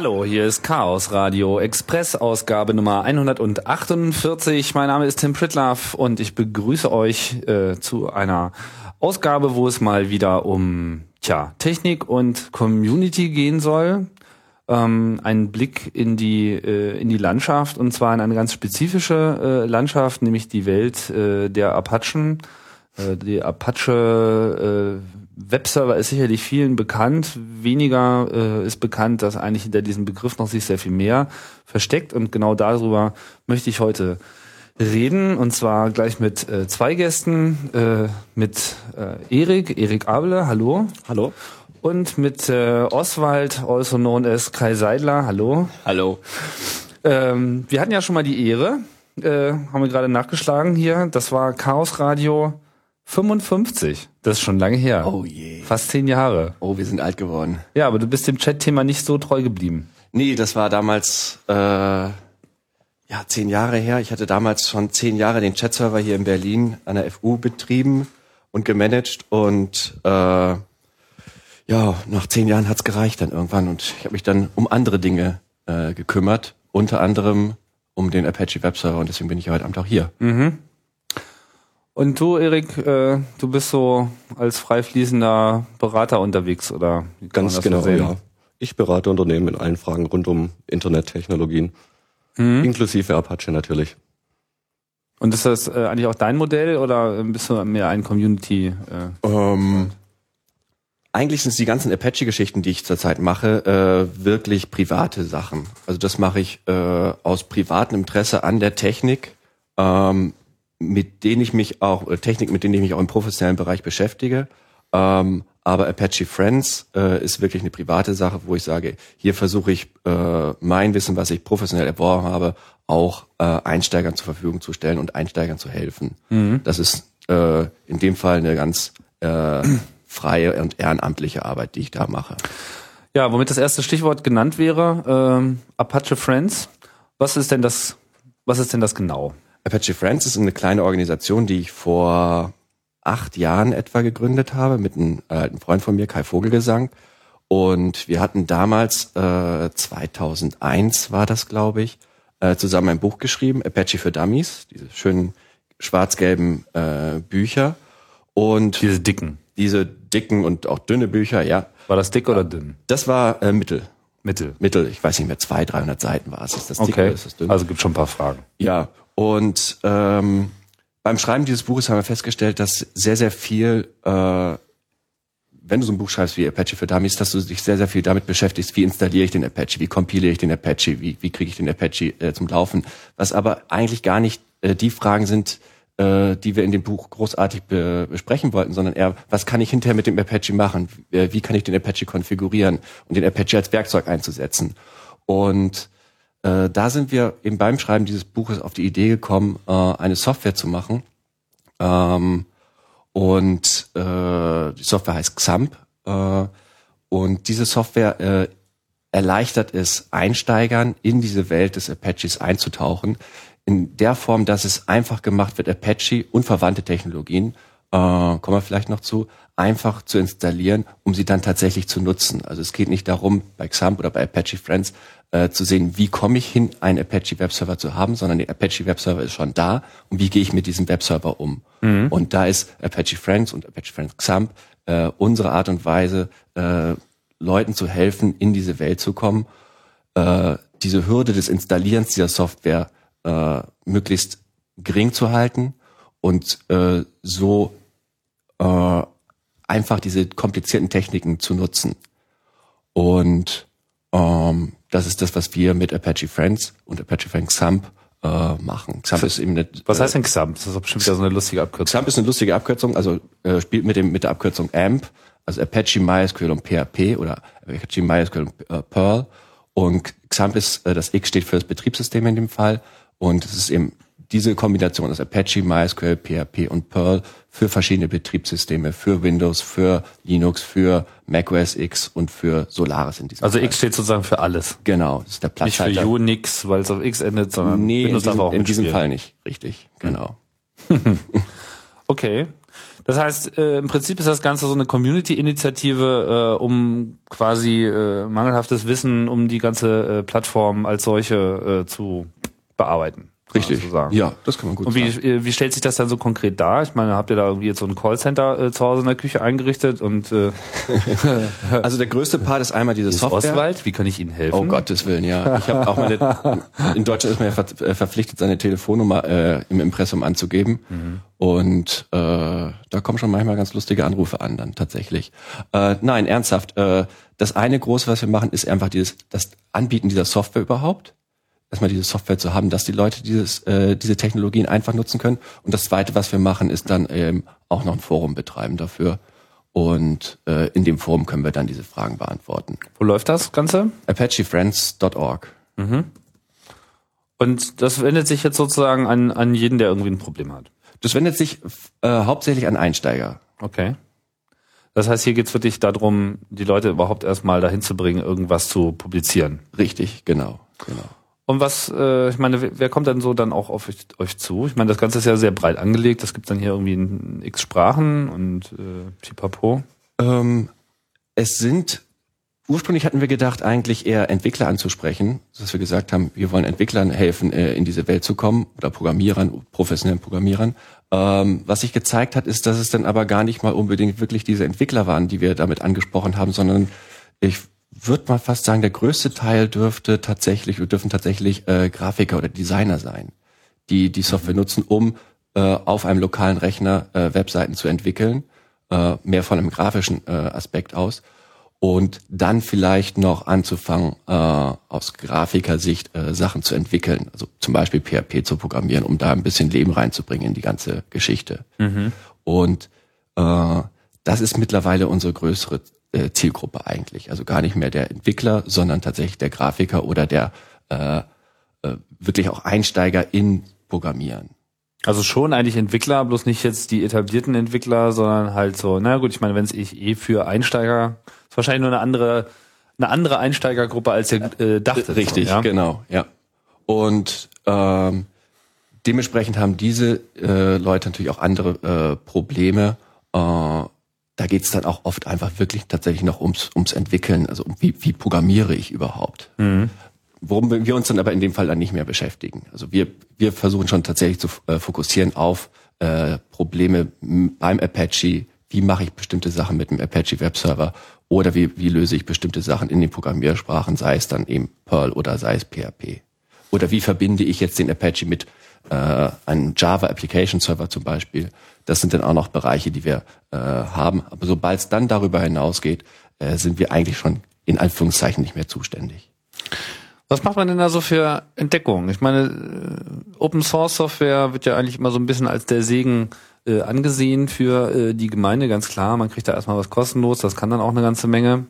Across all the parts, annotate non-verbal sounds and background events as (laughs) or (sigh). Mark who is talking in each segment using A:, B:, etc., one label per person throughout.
A: Hallo, hier ist Chaos Radio Express Ausgabe Nummer 148. Mein Name ist Tim Pritlaff und ich begrüße euch äh, zu einer Ausgabe, wo es mal wieder um tja, Technik und Community gehen soll. Ähm, ein Blick in die äh, in die Landschaft und zwar in eine ganz spezifische äh, Landschaft, nämlich die Welt äh, der Apachen. Äh, die Apache äh, Webserver ist sicherlich vielen bekannt. Weniger äh, ist bekannt, dass eigentlich hinter diesem Begriff noch sich sehr viel mehr versteckt. Und genau darüber möchte ich heute reden. Und zwar gleich mit äh, zwei Gästen. Äh, mit äh, Erik, Erik Abele, hallo.
B: Hallo.
A: Und mit äh, Oswald, also known as Kai Seidler, hallo.
B: Hallo.
A: Ähm, wir hatten ja schon mal die Ehre, äh, haben wir gerade nachgeschlagen hier. Das war Chaos Radio 55. Das ist schon lange her.
B: Oh je.
A: Fast zehn Jahre.
B: Oh, wir sind alt geworden.
A: Ja, aber du bist dem Chat-Thema nicht so treu geblieben.
B: Nee, das war damals äh, ja zehn Jahre her. Ich hatte damals schon zehn Jahre den Chat-Server hier in Berlin an der FU betrieben und gemanagt und äh, ja, nach zehn Jahren hat's gereicht dann irgendwann und ich habe mich dann um andere Dinge äh, gekümmert, unter anderem um den Apache Webserver und deswegen bin ich heute Abend auch hier.
A: Mhm. Und du, Erik, äh, du bist so als freifließender Berater unterwegs, oder?
C: wie kann man
A: Ganz genau,
C: so ja. Ich berate Unternehmen in allen Fragen rund um Internettechnologien,
A: Mhm.
C: inklusive Apache natürlich.
A: Und ist das äh, eigentlich auch dein Modell oder bist du mehr ein Community? Äh?
B: Ähm, eigentlich sind es die ganzen Apache-Geschichten, die ich zurzeit mache, äh, wirklich private Sachen. Also das mache ich äh, aus privatem Interesse an der Technik, ähm, mit denen ich mich auch, Technik, mit denen ich mich auch im professionellen Bereich beschäftige. Ähm, aber Apache Friends äh, ist wirklich eine private Sache, wo ich sage, hier versuche ich äh, mein Wissen, was ich professionell erworben habe, auch äh, Einsteigern zur Verfügung zu stellen und Einsteigern zu helfen. Das ist äh, in dem Fall eine ganz äh, (clears throat) freie und ehrenamtliche Arbeit, die ich da mache.
A: Ja, womit das erste Stichwort genannt wäre, ähm, Apache Friends. Was ist denn das? Was ist denn das genau?
B: Apache Friends ist eine kleine Organisation, die ich vor acht Jahren etwa gegründet habe mit einem äh, Freund von mir, Kai Vogelgesang. Und wir hatten damals, äh, 2001 war das, glaube ich, äh, zusammen ein Buch geschrieben, Apache für Dummies, diese schönen schwarz-gelben äh, Bücher. Und
A: Diese dicken.
B: diese dicken und auch dünne Bücher, ja,
A: War das dick oder dünn?
B: das war äh, Mittel.
A: Mittel.
B: Mittel, ich weiß nicht mehr, 200, 300 Seiten war es. Ist das dick
A: Okay.
B: oder ist das dünn?
A: Also gibt schon ein paar Fragen.
B: Ja, und ähm, beim Schreiben dieses Buches haben wir festgestellt, dass sehr, sehr viel, äh, wenn du so ein Buch schreibst wie Apache für Dummies, dass du dich sehr, sehr viel damit beschäftigst, wie installiere ich den Apache, wie kompiliere ich den Apache, wie, wie kriege ich den Apache äh, zum Laufen, was aber eigentlich gar nicht äh, die Fragen sind, äh, die wir in dem Buch großartig be besprechen wollten, sondern eher, was kann ich hinterher mit dem Apache machen, äh, wie kann ich den Apache konfigurieren und den Apache als Werkzeug einzusetzen. Und äh, da sind wir eben beim Schreiben dieses Buches auf die Idee gekommen, äh, eine Software zu machen. Ähm, und äh, die Software heißt XAMPP. Äh, und diese Software äh, erleichtert es Einsteigern in diese Welt des Apaches einzutauchen, in der Form, dass es einfach gemacht wird, Apache und verwandte Technologien, äh, kommen wir vielleicht noch zu, einfach zu installieren, um sie dann tatsächlich zu nutzen. Also es geht nicht darum, bei XAMPP oder bei Apache Friends äh, zu sehen, wie komme ich hin, einen Apache Webserver zu haben, sondern der Apache Webserver ist schon da und wie gehe ich mit diesem Webserver um. Und da ist Apache Friends und Apache Friends XAMPP äh, unsere Art und Weise, äh, Leuten zu helfen, in diese Welt zu kommen, äh, diese Hürde des Installierens dieser Software äh, möglichst gering zu halten und äh, so äh, einfach diese komplizierten Techniken zu nutzen. Und ähm, das ist das, was wir mit Apache Friends und Apache Friends XAMPP äh, machen. XAMPP ist eben eine,
A: Was
B: äh,
A: heißt denn XAMPP? Das ist bestimmt wieder so eine lustige Abkürzung.
B: XAMPP ist eine lustige Abkürzung, also äh, spielt mit dem mit der Abkürzung AMP, also Apache MySQL und PHP oder Apache MySQL und äh, Perl. Und XAMPP ist, äh, das X steht für das Betriebssystem in dem Fall. Und es ist eben diese Kombination aus Apache, MySQL, PHP und Perl für verschiedene Betriebssysteme, für Windows, für Linux, für Mac OS X und für Solaris in diesem
A: Also
B: Fall.
A: X steht sozusagen für alles.
B: Genau, das ist der
A: Nicht für. Unix, weil es auf X endet, sondern
B: Nee, in
A: Windows darf
B: diesem,
A: auch
B: in diesem. Fall nicht. Richtig, genau. (laughs)
A: Okay. Das heißt, äh, im Prinzip ist das Ganze so eine Community-Initiative, äh, um quasi äh, mangelhaftes Wissen um die ganze äh, Plattform als solche äh, zu bearbeiten.
B: Richtig.
A: sozusagen.
B: Ja, das kann man gut
A: Und wie,
B: sagen.
A: äh, wie stellt sich das dann so konkret dar? Ich meine, habt ihr da irgendwie jetzt so ein Callcenter äh, zu Hause in der Küche eingerichtet und äh, (laughs)
B: Also der größte Part ist einmal diese
A: ist
B: Software.
A: Oswald? Wie kann ich Ihnen helfen?
B: Oh Gottes Willen, ja. Ich habe auch meine, (laughs) in Deutschland ist man ja ver äh, verpflichtet, seine Telefonnummer äh, im Impressum anzugeben. Und äh, da kommen schon manchmal ganz lustige Anrufe an, dann tatsächlich. Äh, nein, ernsthaft. Äh, das eine große, was wir machen, ist einfach dieses, das Anbieten dieser Software überhaupt. Erstmal diese Software zu haben, dass die Leute dieses, äh, diese Technologien einfach nutzen können. Und das zweite, was wir machen, ist dann ähm, auch noch ein Forum betreiben dafür. Und äh, in dem Forum können wir dann diese Fragen beantworten.
A: Wo läuft das Ganze?
B: ApacheFriends.org.
A: Und das wendet sich jetzt sozusagen an, an jeden, der irgendwie ein Problem hat.
B: Das wendet sich äh, hauptsächlich an Einsteiger.
A: Okay. Das heißt, hier geht's wirklich darum, die Leute überhaupt erstmal dahin zu bringen, irgendwas zu publizieren.
B: Richtig, genau, genau.
A: Und was, äh, ich meine, wer, kommt dann so dann auch auf euch, euch zu? Ich meine, das Ganze ist ja sehr breit angelegt. Das gibt dann hier irgendwie in x Sprachen und äh, pipapo.
B: Ähm, es sind ursprünglich hatten wir gedacht, eigentlich eher Entwickler anzusprechen, dass wir gesagt haben, wir wollen Entwicklern helfen, äh, in diese Welt zu kommen oder Programmierern, professionellen Programmierern. Ähm, was sich gezeigt hat, ist, dass es dann aber gar nicht mal unbedingt wirklich diese Entwickler waren, die wir damit angesprochen haben, sondern ich würde mal fast sagen, der größte Teil dürfte tatsächlich, dürfen tatsächlich äh, Grafiker oder Designer sein, die die Software nutzen, um äh, auf einem lokalen Rechner äh, Webseiten zu entwickeln, äh, mehr von einem grafischen äh, Aspekt aus. Und dann vielleicht noch anzufangen, äh, aus Grafikersicht äh, Sachen zu entwickeln, also zum Beispiel PHP zu programmieren, um da ein bisschen Leben reinzubringen in die ganze Geschichte. Und äh, das ist mittlerweile unsere größere äh, Zielgruppe eigentlich. Also gar nicht mehr der Entwickler, sondern tatsächlich der Grafiker oder der äh, äh, wirklich auch Einsteiger in Programmieren.
A: Also schon eigentlich Entwickler, bloß nicht jetzt die etablierten Entwickler, sondern halt so, na gut, ich meine, wenn es ich eh für Einsteiger, ist wahrscheinlich nur eine andere, eine andere Einsteigergruppe, als ihr äh, dachtet.
B: Richtig,
A: so, ja?
B: genau, ja. Und ähm, dementsprechend haben diese äh, Leute natürlich auch andere äh, Probleme. Äh, da geht es dann auch oft einfach wirklich tatsächlich noch ums, ums Entwickeln. Also um wie, wie programmiere ich überhaupt? Worum wir uns dann aber in dem Fall dann nicht mehr beschäftigen. Also wir, wir versuchen schon tatsächlich zu äh, fokussieren auf äh, Probleme beim Apache. Wie mache ich bestimmte Sachen mit dem Apache Webserver? Oder wie, wie löse ich bestimmte Sachen in den Programmiersprachen, sei es dann eben Perl oder sei es PHP? Oder wie verbinde ich jetzt den Apache mit äh, einem Java Application Server zum Beispiel? Das sind dann auch noch Bereiche, die wir äh, haben. Aber sobald es dann darüber hinausgeht, äh, sind wir eigentlich schon in Anführungszeichen nicht mehr zuständig.
A: Was macht man denn da so für Entdeckungen? Ich meine, äh, Open Source Software wird ja eigentlich immer so ein bisschen als der Segen äh, angesehen für äh, die Gemeinde, ganz klar. Man kriegt da erstmal was kostenlos, das kann dann auch eine ganze Menge.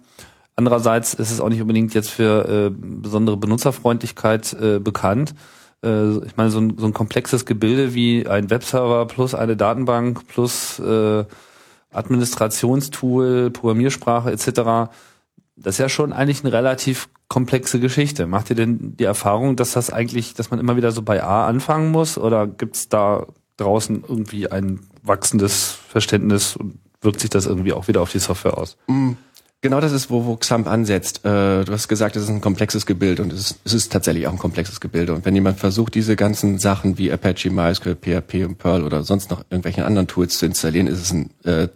A: Andererseits ist es auch nicht unbedingt jetzt für äh, besondere Benutzerfreundlichkeit äh, bekannt. Äh, ich meine, so ein, so ein komplexes Gebilde wie ein Webserver plus eine Datenbank plus äh, Administrationstool, Programmiersprache etc., das ist ja schon eigentlich eine relativ komplexe Geschichte. Macht ihr denn die Erfahrung, dass das eigentlich, dass man immer wieder so bei A anfangen muss? Oder gibt's da draußen irgendwie ein wachsendes Verständnis und wirkt sich das irgendwie auch wieder auf die Software aus?
B: Genau das ist, wo, wo XAMPP ansetzt. Äh, du hast gesagt, es ist ein komplexes Gebilde und es ist, es ist tatsächlich auch ein komplexes Gebilde. Und wenn jemand versucht, diese ganzen Sachen wie Apache, MySQL, PHP und Perl oder sonst noch irgendwelche anderen Tools zu installieren, ist es ein äh,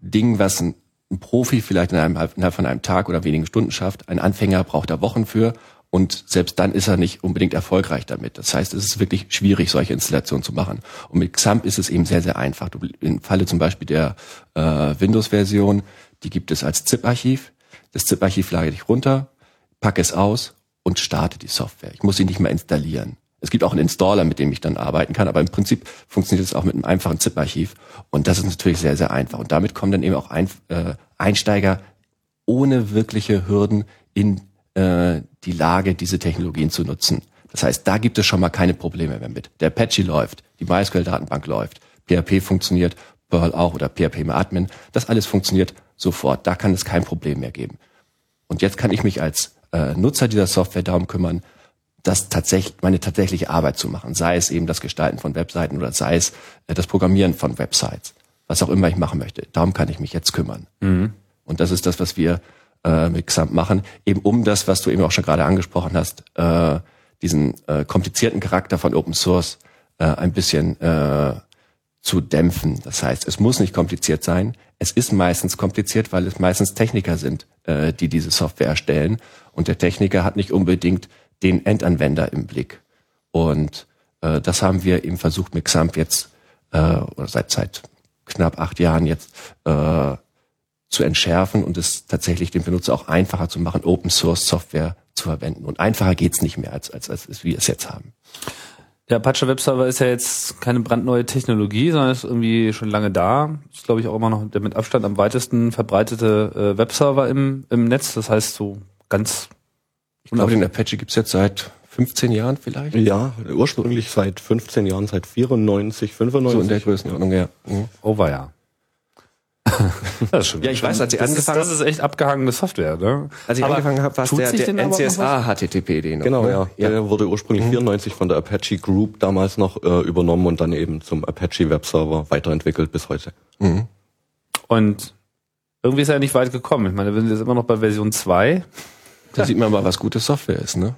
B: Ding, was ein, ein Profi vielleicht in einem, innerhalb von einem Tag oder wenigen Stunden schafft. Ein Anfänger braucht da Wochen für und selbst dann ist er nicht unbedingt erfolgreich damit. Das heißt, es ist wirklich schwierig, solche Installationen zu machen. Und mit XAMPP ist es eben sehr, sehr einfach. Du, Im Falle zum Beispiel der äh, Windows-Version, die gibt es als ZIP-Archiv. Das ZIP-Archiv lade ich runter, packe es aus und starte die Software. Ich muss sie nicht mehr installieren. Es gibt auch einen Installer, mit dem ich dann arbeiten kann, aber im Prinzip funktioniert es auch mit einem einfachen ZIP-Archiv. Und das ist natürlich sehr, sehr einfach. Und damit kommen dann eben auch ein, äh, Einsteiger ohne wirkliche Hürden in äh, die Lage, diese Technologien zu nutzen. Das heißt, da gibt es schon mal keine Probleme mehr mit. Der Apache läuft, die MySQL-Datenbank läuft, PHP funktioniert, Perl auch oder PHP im Admin. Das alles funktioniert sofort. Da kann es kein Problem mehr geben. Und jetzt kann ich mich als äh, Nutzer dieser Software darum kümmern, das tatsächlich, meine tatsächliche Arbeit zu machen. Sei es eben das Gestalten von Webseiten oder sei es äh, das Programmieren von Websites. was auch immer ich machen möchte. Darum kann ich mich jetzt kümmern. Mhm. Und das ist das, was wir äh, mit Xamp machen, eben um das, was du eben auch schon gerade angesprochen hast, äh, diesen äh, komplizierten Charakter von Open Source äh, ein bisschen äh, zu dämpfen. Das heißt, es muss nicht kompliziert sein. Es ist meistens kompliziert, weil es meistens Techniker sind, äh, die diese Software erstellen. Und der Techniker hat nicht unbedingt den Endanwender im Blick. Und äh, das haben wir eben versucht mit XAMPP jetzt, äh, oder seit, seit knapp acht Jahren jetzt, äh, zu entschärfen und es tatsächlich dem Benutzer auch einfacher zu machen, Open Source Software zu verwenden. Und einfacher geht's nicht mehr, als, als, als, als wir es jetzt haben.
A: Der Apache Webserver ist ja jetzt keine brandneue Technologie, sondern ist irgendwie schon lange da. Ist, glaube ich, auch immer noch der mit Abstand am weitesten verbreitete äh, Webserver im, im Netz. Das heißt, so ganz.
B: Ich glaube, den Apache gibt's jetzt seit 15 Jahren vielleicht?
C: Ja, ursprünglich seit 15 Jahren, seit 94, 95. So
B: in der Größenordnung, ja.
A: Mhm. Over, ja. (laughs)
B: das ist schon ja, ich weiß, als ich angefangen
A: Das ist echt abgehangene Software, ne?
B: Als ich aber angefangen habe, war es der, der NCSA HTTP,
C: den Genau, ja. ja. Der wurde ursprünglich mhm. 94 von der Apache Group damals noch äh, übernommen und dann eben zum Apache Webserver weiterentwickelt bis heute. Mhm.
A: Und irgendwie ist er ja nicht weit gekommen. Ich meine, wir sind jetzt immer noch bei Version 2.
B: Da ja. sieht man mal, was gute Software ist, ne?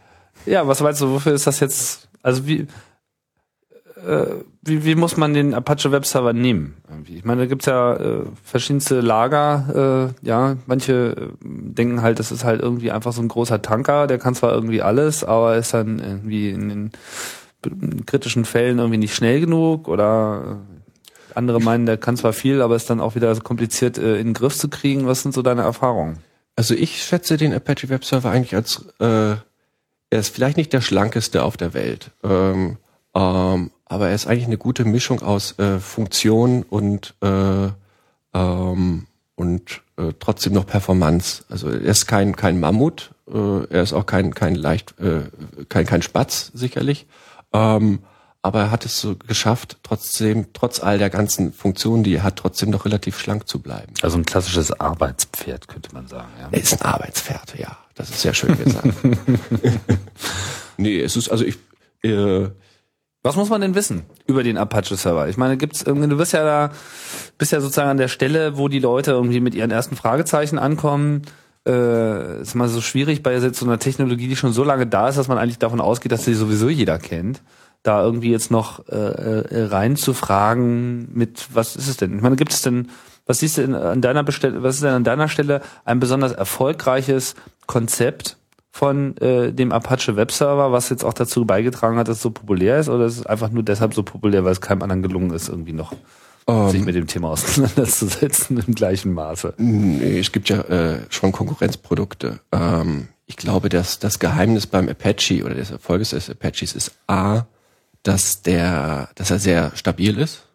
A: Ja, was meinst du, wofür ist das jetzt, also wie, äh, wie, wie muss man den Apache Webserver nehmen? Ich meine, da gibt's ja äh, verschiedenste Lager. Äh, ja, manche äh, denken halt, das ist halt irgendwie einfach so ein großer Tanker, der kann zwar irgendwie alles, aber ist dann irgendwie in den kritischen Fällen irgendwie nicht schnell genug oder äh, andere meinen, der kann zwar viel, aber ist dann auch wieder so kompliziert äh, in den Griff zu kriegen. Was sind so deine Erfahrungen?
B: Also ich schätze den Apache Webserver eigentlich als äh, er ist vielleicht nicht der schlankeste auf der Welt. Ähm, ähm, aber er ist eigentlich eine gute Mischung aus äh, Funktion und äh, ähm, und äh, trotzdem noch Performance. Also er ist kein kein Mammut, äh, er ist auch kein kein leicht äh, kein kein Spatz sicherlich, ähm, aber er hat es so geschafft, trotzdem trotz all der ganzen Funktionen, die er hat, trotzdem noch relativ schlank zu bleiben.
A: Also ein klassisches Arbeitspferd könnte man sagen. Ja.
B: Er ist ein Arbeitspferd, ja. Das ist sehr schön gesagt. (laughs) (laughs) nee, es ist also ich äh,
A: was muss man denn wissen über den Apache Server? Ich meine, gibt's irgendwie, du bist ja da, bist ja sozusagen an der Stelle, wo die Leute irgendwie mit ihren ersten Fragezeichen ankommen. Äh, ist mal so schwierig bei so einer Technologie, die schon so lange da ist, dass man eigentlich davon ausgeht, dass sie sowieso jeder kennt. Da irgendwie jetzt noch äh, äh, reinzufragen mit, was ist es denn? Ich meine, gibt es denn, was siehst du an deiner Bestelle, was ist denn an deiner Stelle ein besonders erfolgreiches Konzept, von äh, dem Apache Webserver, was jetzt auch dazu beigetragen hat, dass es so populär ist, oder ist es einfach nur deshalb so populär, weil es keinem anderen gelungen ist, irgendwie noch um, sich ähm. mit dem Thema auseinanderzusetzen (laughs) im gleichen Maße?
B: Nee, es gibt ja äh, schon Konkurrenzprodukte. Ähm, ich glaube, dass das Geheimnis beim Apache oder des Erfolges des Apaches ist A, dass der, dass er sehr stabil ist,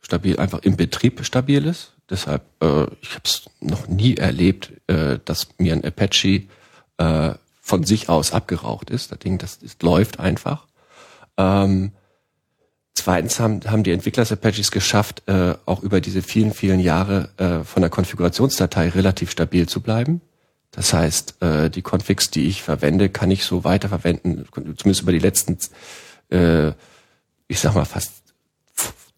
B: stabil einfach im Betrieb stabil ist. Deshalb, äh, ich habe es noch nie erlebt, äh, dass mir ein Apache äh, von sich aus abgeraucht ist. Das Ding, das, das läuft einfach. Ähm, zweitens haben, haben die Entwickler Apaches geschafft, äh, auch über diese vielen, vielen Jahre äh, von der Konfigurationsdatei relativ stabil zu bleiben. Das heißt, äh, die Configs, die ich verwende, kann ich so weiterverwenden, zumindest über die letzten, äh, ich sag mal fast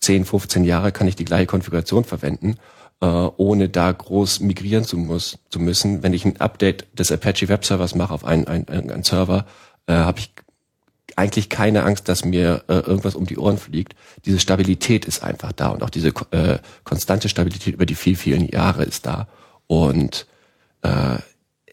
B: 10, 15 Jahre kann ich die gleiche Konfiguration verwenden äh, ohne da groß migrieren zu, muss, zu müssen. Wenn ich ein Update des Apache Web Servers mache auf einen, einen, einen Server, äh, habe ich eigentlich keine Angst, dass mir äh, irgendwas um die Ohren fliegt. Diese Stabilität ist einfach da und auch diese äh, konstante Stabilität über die vielen, vielen Jahre ist da. Und äh,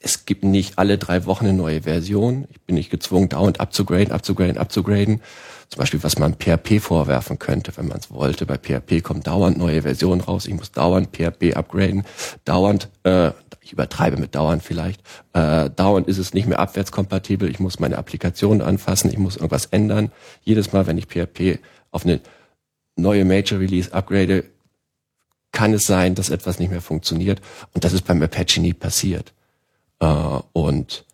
B: es gibt nicht alle drei Wochen eine neue Version. Ich bin nicht gezwungen, dauernd abzugraden, abzugraden, abzugraden. Zum Beispiel, was man PHP vorwerfen könnte, wenn man es wollte. Bei PHP kommen dauernd neue Versionen raus. Ich muss dauernd PHP upgraden. Dauernd, äh, ich übertreibe mit dauernd vielleicht, äh, dauernd ist es nicht mehr abwärtskompatibel. Ich muss meine Applikation anfassen. Ich muss irgendwas ändern. Jedes Mal, wenn ich PHP auf eine neue Major Release upgrade, kann es sein, dass etwas nicht mehr funktioniert. Und das ist beim Apache nie passiert. Äh, und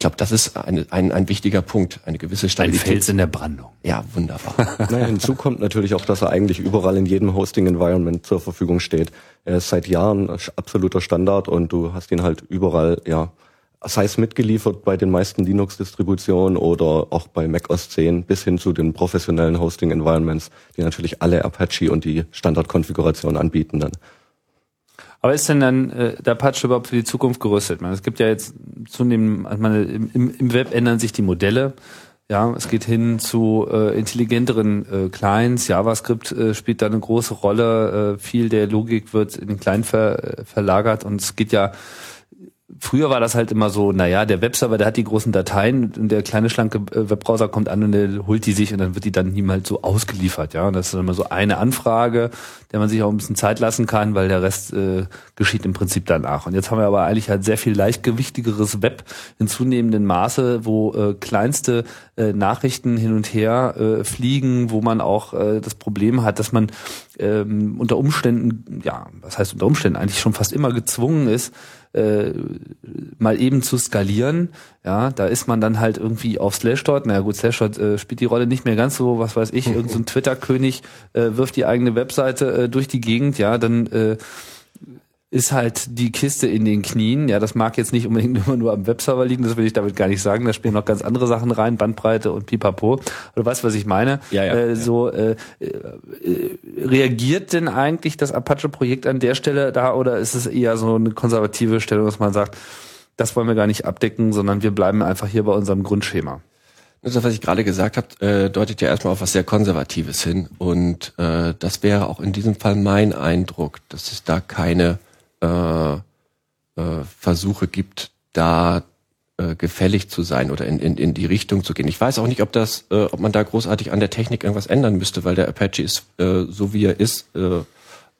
B: glaube, das ist eine, ein, ein wichtiger Punkt, eine gewisse Stabilität.
A: Ein Fels in der Brandung.
B: Ja, wunderbar. (laughs)
C: naja, hinzu kommt natürlich auch, dass er eigentlich überall in jedem Hosting-Environment zur Verfügung steht. Er ist seit Jahren absoluter Standard und du hast ihn halt überall, ja, sei es mitgeliefert bei den meisten Linux-Distributionen oder auch bei Mac OS 10 bis hin zu den professionellen Hosting-Environments, die natürlich alle Apache und die Standardkonfiguration anbieten dann.
A: Aber ist denn dann äh, der Apache überhaupt für die Zukunft gerüstet? Man, es gibt ja jetzt zunehmend, also meine, im, im Web ändern sich die Modelle. Ja, es geht hin zu äh, intelligenteren äh, Clients. JavaScript äh, spielt da eine große Rolle. Äh, viel der Logik wird in den Client ver, äh, verlagert und es geht ja früher war das halt immer so, naja, der Webserver, der hat die großen Dateien und der kleine schlanke äh, Webbrowser kommt an und der holt die sich und dann wird die dann ihm halt so ausgeliefert, ja. Und das ist immer so eine Anfrage, der man sich auch ein bisschen Zeit lassen kann, weil der Rest äh, geschieht im Prinzip danach. Und jetzt haben wir aber eigentlich halt sehr viel leichtgewichtigeres Web in zunehmendem Maße, wo äh, kleinste äh, Nachrichten hin und her äh, fliegen, wo man auch äh, das Problem hat, dass man ähm, unter Umständen, ja, was heißt unter Umständen, eigentlich schon fast immer gezwungen ist, äh, mal eben zu skalieren. Ja, da ist man dann halt irgendwie auf Slashdot. Na naja, gut, Slashdot äh, spielt die Rolle nicht mehr ganz so, was weiß ich, (laughs) irgendein so Twitter-König äh, wirft die eigene Webseite äh, durch die Gegend, ja, dann äh, ist halt die Kiste in den Knien. Ja, das mag jetzt nicht unbedingt immer nur am Webserver liegen, das will ich damit gar nicht sagen. Da spielen noch ganz andere Sachen rein, Bandbreite und Pipapo. Du weißt, was ich meine?
B: Ja, ja.
A: Äh, so äh, äh, reagiert denn eigentlich das Apache-Projekt an der Stelle da oder ist es eher so eine konservative Stellung, dass man sagt, das wollen wir gar nicht abdecken, sondern wir bleiben einfach hier bei unserem Grundschema?
B: Das, was ich gerade gesagt habe, äh, deutet ja erstmal auf was sehr Konservatives hin. Und äh, das wäre auch in diesem Fall mein Eindruck, dass es da keine äh, äh, Versuche gibt, da äh, gefällig zu sein oder in, in, in die Richtung zu gehen. Ich weiß auch nicht, ob das, äh, ob man da großartig an der Technik irgendwas ändern müsste, weil der Apache ist äh, so wie er ist, äh,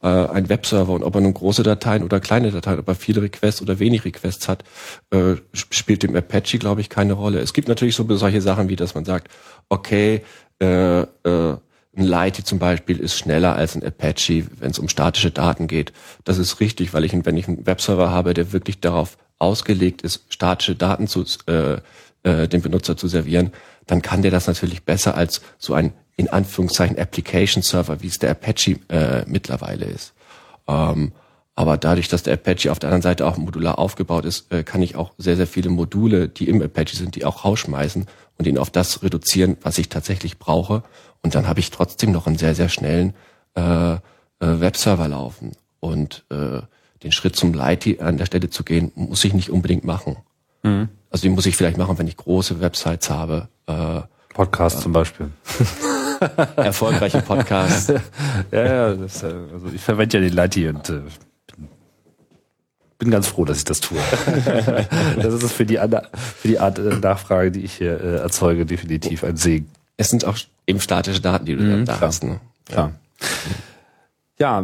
B: äh, ein Webserver und ob er nun große Dateien oder kleine Dateien, ob er viele Requests oder wenig Requests hat, äh, spielt dem Apache, glaube ich, keine Rolle. Es gibt natürlich so solche Sachen wie, dass man sagt, okay, äh, äh, ein Lighty zum Beispiel ist schneller als ein Apache, wenn es um statische Daten geht. Das ist richtig, weil ich, wenn ich einen Webserver habe, der wirklich darauf ausgelegt ist, statische Daten zu äh, äh, dem Benutzer zu servieren, dann kann der das natürlich besser als so ein in Anführungszeichen Application Server, wie es der Apache äh, mittlerweile ist. Ähm, aber dadurch, dass der Apache auf der anderen Seite auch modular aufgebaut ist, äh, kann ich auch sehr, sehr viele Module, die im Apache sind, die auch rausschmeißen und ihn auf das reduzieren, was ich tatsächlich brauche. Und dann habe ich trotzdem noch einen sehr, sehr schnellen äh, äh, Webserver laufen. Und äh, den Schritt zum Lighty an der Stelle zu gehen, muss ich nicht unbedingt machen. Mhm. Also den muss ich vielleicht machen, wenn ich große Websites habe. Äh,
A: Podcast äh, zum Beispiel. (laughs)
B: erfolgreiche Podcasts. (laughs)
A: ja, ja, das, äh, also ich verwende ja den Lighty und äh, bin ganz froh, dass ich das tue. (laughs) das ist für die, für die Art äh, Nachfrage, die ich hier äh, erzeuge, definitiv ein Segen.
B: Es sind auch eben statische Daten, die du mhm, da hast. Ne?
A: Klar. Ja,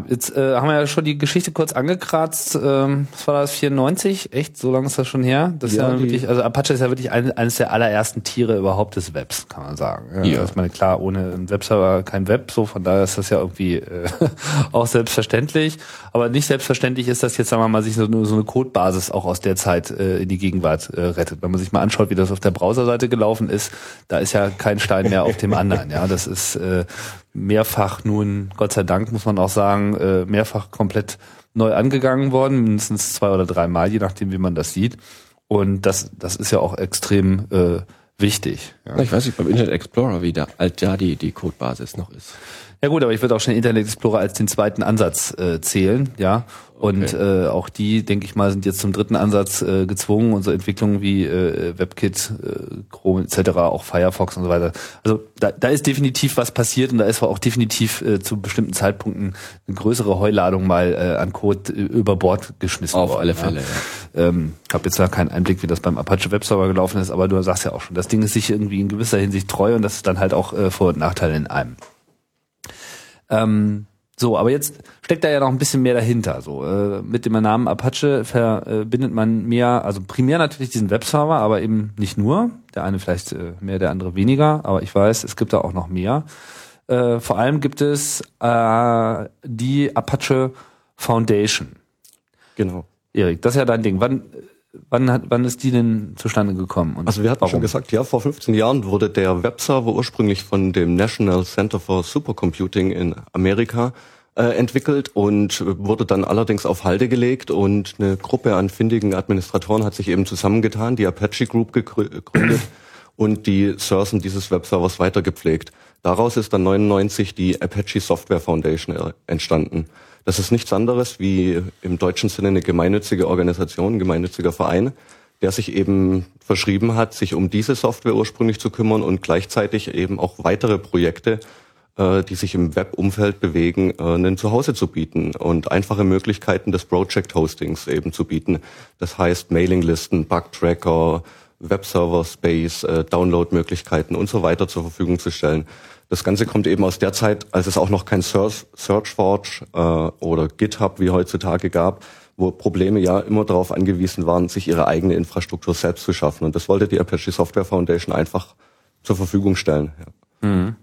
A: jetzt äh, haben wir ja schon die Geschichte kurz angekratzt. Ähm, was war das, 94? Echt? So lange ist das schon her? Das ja, ist ja wirklich, also Apache ist ja wirklich ein, eines der allerersten Tiere überhaupt des Webs, kann man sagen. Ja, ja. Also ich meine, klar, ohne einen Webserver kein Web, so von daher ist das ja irgendwie äh, (laughs) auch selbstverständlich. Aber nicht selbstverständlich ist das jetzt, sagen wir mal, sich so, so eine Codebasis auch aus der Zeit äh, in die Gegenwart äh, rettet. Wenn man sich mal anschaut, wie das auf der Browserseite gelaufen ist, da ist ja kein Stein mehr auf dem anderen. Ja, das ist äh, mehrfach nun, Gott sei Dank muss man auch sagen, äh, mehrfach komplett neu angegangen worden, mindestens zwei oder dreimal, je nachdem, wie man das sieht. Und das, das ist ja auch extrem äh, wichtig.
B: Ja. Ich weiß nicht beim Internet Explorer, wie da alt ja die, die Codebasis noch ist.
A: Ja gut, aber ich würde auch schon Internet Explorer als den zweiten Ansatz äh, zählen, ja. Und okay. äh, auch die, denke ich mal, sind jetzt zum dritten Ansatz äh, gezwungen, unsere Entwicklungen wie äh, WebKit, äh, Chrome etc., auch Firefox und so weiter. Also da, da ist definitiv was passiert und da ist auch definitiv äh, zu bestimmten Zeitpunkten eine größere Heuladung mal äh, an Code äh, über Bord geschmissen
B: Auf worden. Auf alle Fälle,
A: ja. ja. Ähm, habe jetzt da keinen Einblick, wie das beim Apache Webserver gelaufen ist, aber du sagst ja auch schon, das Ding ist sich irgendwie in gewisser Hinsicht treu und das ist dann halt auch äh, Vor- und Nachteile in einem. Ähm, so, aber jetzt steckt da ja noch ein bisschen mehr dahinter. So äh, mit dem Namen Apache verbindet man mehr, also primär natürlich diesen Webserver, aber eben nicht nur. Der eine vielleicht äh, mehr, der andere weniger. Aber ich weiß, es gibt da auch noch mehr. Äh, vor allem gibt es äh, die Apache Foundation.
B: Genau.
A: Erik, das ist ja dein Ding. Wann Wann, hat, wann ist die denn zustande gekommen?
C: also wir hatten warum? schon gesagt, ja, vor 15 Jahren wurde der Webserver ursprünglich von dem National Center for Supercomputing in Amerika äh, entwickelt und wurde dann allerdings auf Halde gelegt und eine Gruppe an findigen Administratoren hat sich eben zusammengetan, die Apache Group gegründet (clears throat) und die Sourcen dieses Webservers weitergepflegt. Daraus ist dann 99 die Apache Software Foundation äh, entstanden. Das ist nichts anderes wie im deutschen Sinne eine gemeinnützige Organisation, ein gemeinnütziger Verein, der sich eben verschrieben hat, sich um diese Software ursprünglich zu kümmern und gleichzeitig eben auch weitere Projekte äh, die sich im Web-Umfeld bewegen, äh, ein Zuhause zu bieten und einfache Möglichkeiten des Project-Hostings eben zu bieten. Das heißt Mailinglisten, Bug-Tracker, Webserver-Space, äh, Download-Möglichkeiten und so weiter zur Verfügung zu stellen. Das Ganze kommt eben aus der Zeit, als es auch noch kein Search, SearchForge äh, oder GitHub wie heutzutage gab, wo Probleme ja immer darauf angewiesen waren, sich ihre eigene Infrastruktur selbst zu schaffen. Und das wollte die Apache Software Foundation einfach zur Verfügung stellen. Ja. Mhm.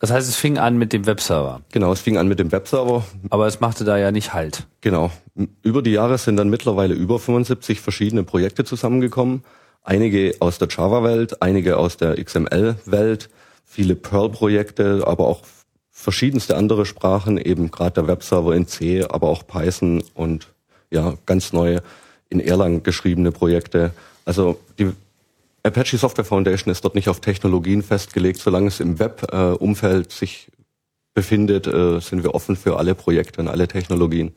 A: Das heißt, es fing an mit dem Webserver.
C: Genau, es fing an mit dem Webserver.
A: Aber es machte da ja nicht Halt.
C: Genau. Über die Jahre sind dann mittlerweile über 75 verschiedene Projekte zusammengekommen. Einige aus der Java-Welt, einige aus der XML-Welt, viele Perl-Projekte, aber auch verschiedenste andere Sprachen, eben gerade der Webserver in C, aber auch Python und ja, ganz neue in Erlang geschriebene Projekte. Also die Apache Software Foundation ist dort nicht auf Technologien festgelegt. Solange es im Web-Umfeld sich befindet, äh, sind wir offen für alle Projekte und alle Technologien.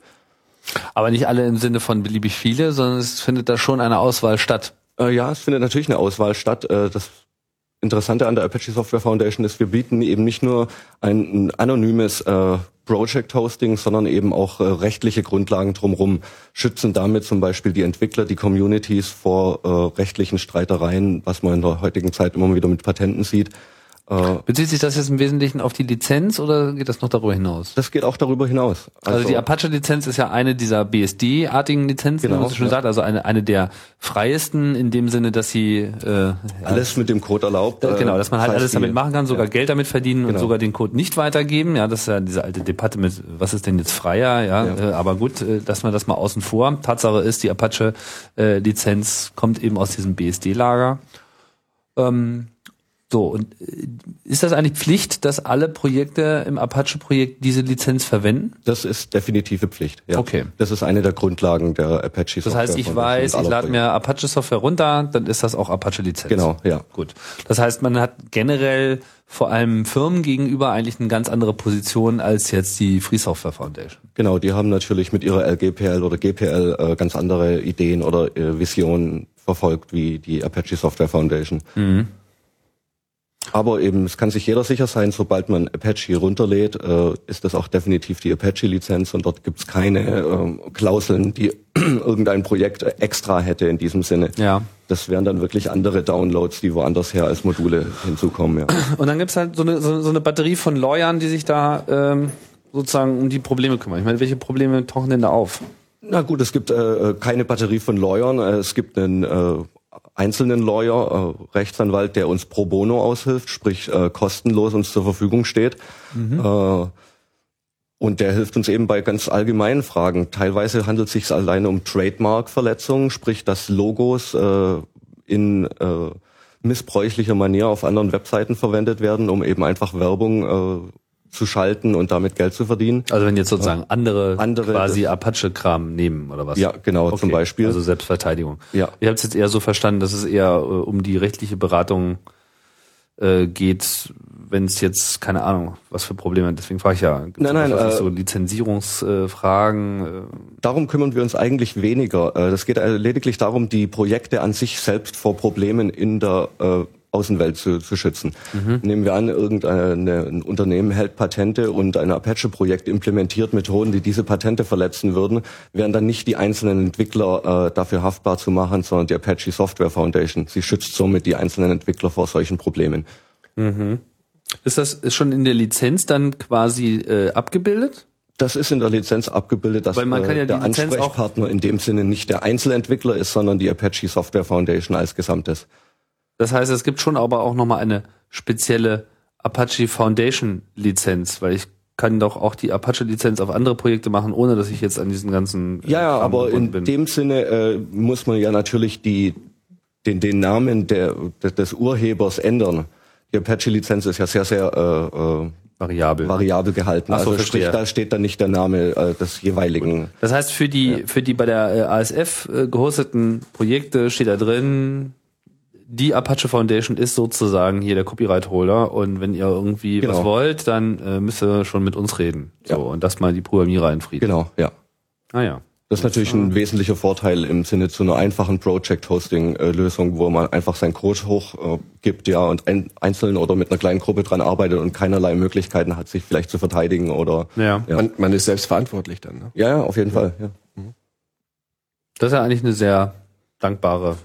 A: Aber nicht alle im Sinne von beliebig viele, sondern es findet da schon eine Auswahl statt.
C: Äh, ja, es findet natürlich eine Auswahl statt. Äh, das Interessante an der Apache Software Foundation ist, wir bieten eben nicht nur ein, ein anonymes äh, Project Hosting, sondern eben auch äh, rechtliche Grundlagen drumherum, schützen damit zum Beispiel die Entwickler, die Communities vor äh, rechtlichen Streitereien, was man in der heutigen Zeit immer wieder mit Patenten sieht.
A: Äh, Bezieht sich das jetzt im Wesentlichen auf die Lizenz oder geht das noch darüber hinaus?
C: Das geht auch darüber hinaus.
A: Also, also die Apache-Lizenz ist ja eine dieser BSD-artigen Lizenzen, genau, wie man schon ja. sagt, also eine, eine der freiesten in dem Sinne, dass sie
C: äh, alles mit dem Code erlaubt.
A: Äh, genau, dass man halt alles damit machen kann, sogar ja. Geld damit verdienen genau. und sogar den Code nicht weitergeben. Ja, das ist ja diese alte Debatte mit, was ist denn jetzt freier? Ja, ja. Äh, aber gut, äh, dass man das mal außen vor. Tatsache ist, die Apache-Lizenz äh, kommt eben aus diesem BSD-Lager. Ähm, so, und äh, ist das eigentlich Pflicht, dass alle Projekte im Apache-Projekt diese Lizenz verwenden?
C: Das ist definitive Pflicht,
A: ja. Okay.
C: Das ist eine der Grundlagen der Apache-Software.
A: Das heißt, ich weiß, ich lade mir Apache-Software runter, dann ist das auch Apache-Lizenz.
C: Genau, ja.
A: Gut. Das heißt, man hat generell vor allem Firmen gegenüber eigentlich eine ganz andere Position als jetzt die Free Software Foundation.
C: Genau, die haben natürlich mit ihrer LGPL oder GPL äh, ganz andere Ideen oder äh, Visionen verfolgt wie die Apache Software Foundation. Mhm. Aber eben, es kann sich jeder sicher sein, sobald man Apache runterlädt, äh, ist das auch definitiv die Apache-Lizenz und dort gibt's keine äh, Klauseln, die (clears throat) irgendein Projekt extra hätte in diesem Sinne.
A: Ja.
C: Das wären dann wirklich andere Downloads, die woanders her als Module hinzukommen. Ja. (clears throat)
A: Und dann gibt's halt so eine, so, so eine Batterie von Lawyern, die sich da ähm, sozusagen um die Probleme kümmern. Ich meine, welche Probleme tauchen denn da auf?
C: Na gut, es gibt äh, keine Batterie von Lawyern. Es gibt einen äh, einzelnen Lawyer, äh, Rechtsanwalt, der uns pro bono aushilft, sprich äh, kostenlos uns zur Verfügung steht. Mhm. Äh, und der hilft uns eben bei ganz allgemeinen Fragen. Teilweise handelt es sich alleine um Trademark-Verletzungen, sprich, dass Logos äh, in äh, missbräuchlicher Manier auf anderen Webseiten verwendet werden, um eben einfach Werbung äh, zu schalten und damit Geld zu verdienen.
A: Also wenn jetzt sozusagen andere, andere quasi Apache-Kram nehmen oder was?
C: Ja, genau, okay. zum Beispiel.
A: Also Selbstverteidigung. Ja. Ich habe es jetzt eher so verstanden, dass es eher äh, um die rechtliche Beratung äh, geht, wenn es jetzt, keine Ahnung, was für Probleme, deswegen frage ich ja,
C: nein, nein, äh,
A: so Lizenzierungsfragen? Äh,
C: darum kümmern wir uns eigentlich weniger. Äh, das geht lediglich darum, die Projekte an sich selbst vor Problemen in der äh, Außenwelt zu, zu schützen. Mhm. Nehmen wir an, irgendein Unternehmen hält Patente und ein Apache-Projekt implementiert Methoden, die diese Patente verletzen würden, wären dann nicht die einzelnen Entwickler äh, dafür haftbar zu machen, sondern die Apache Software Foundation. Sie schützt somit die einzelnen Entwickler vor solchen Problemen.
A: Mhm. Ist das schon in der Lizenz dann quasi äh, abgebildet?
C: Das ist in der Lizenz abgebildet, dass
A: Weil man kann ja
C: äh, der Ansprechpartner in dem Sinne nicht der Einzelentwickler ist, sondern die Apache Software Foundation als Gesamtes.
A: Das heißt, es gibt schon aber auch nochmal eine spezielle Apache Foundation Lizenz, weil ich kann doch auch die Apache Lizenz auf andere Projekte machen, ohne dass ich jetzt an diesen ganzen
C: äh, Ja, ja, aber in bin. dem Sinne äh, muss man ja natürlich die den den Namen der des Urhebers ändern. Die Apache Lizenz ist ja sehr sehr äh, äh,
A: variabel.
C: variabel gehalten.
A: Ach so,
C: also sprich,
A: verstehe.
C: da steht dann nicht der Name äh, des jeweiligen.
A: Das heißt, für die, für die bei der äh, ASF äh, gehosteten Projekte steht da drin, die Apache Foundation ist sozusagen hier der Copyright-Holder und wenn ihr irgendwie
C: Genau.
A: was wollt, dann äh, müsst ihr schon mit uns reden. So,
C: Ja.
A: und das mal die Programmierer in Frieden.
C: Genau, ja.
A: Ah ja.
C: Das ist natürlich ein wesentlicher Vorteil im Sinne zu einer einfachen Project-Hosting-Lösung, wo man einfach seinen Code hochgibt, äh, ja, und ein, einzeln oder mit einer kleinen Gruppe dran arbeitet und keinerlei Möglichkeiten hat, sich vielleicht zu verteidigen oder
A: Ja.
C: Ja.
B: Man, man ist selbst verantwortlich dann. Ne?
C: ja, ja auf jeden Fall. Ja.
A: Das ist ja eigentlich eine sehr dankbare,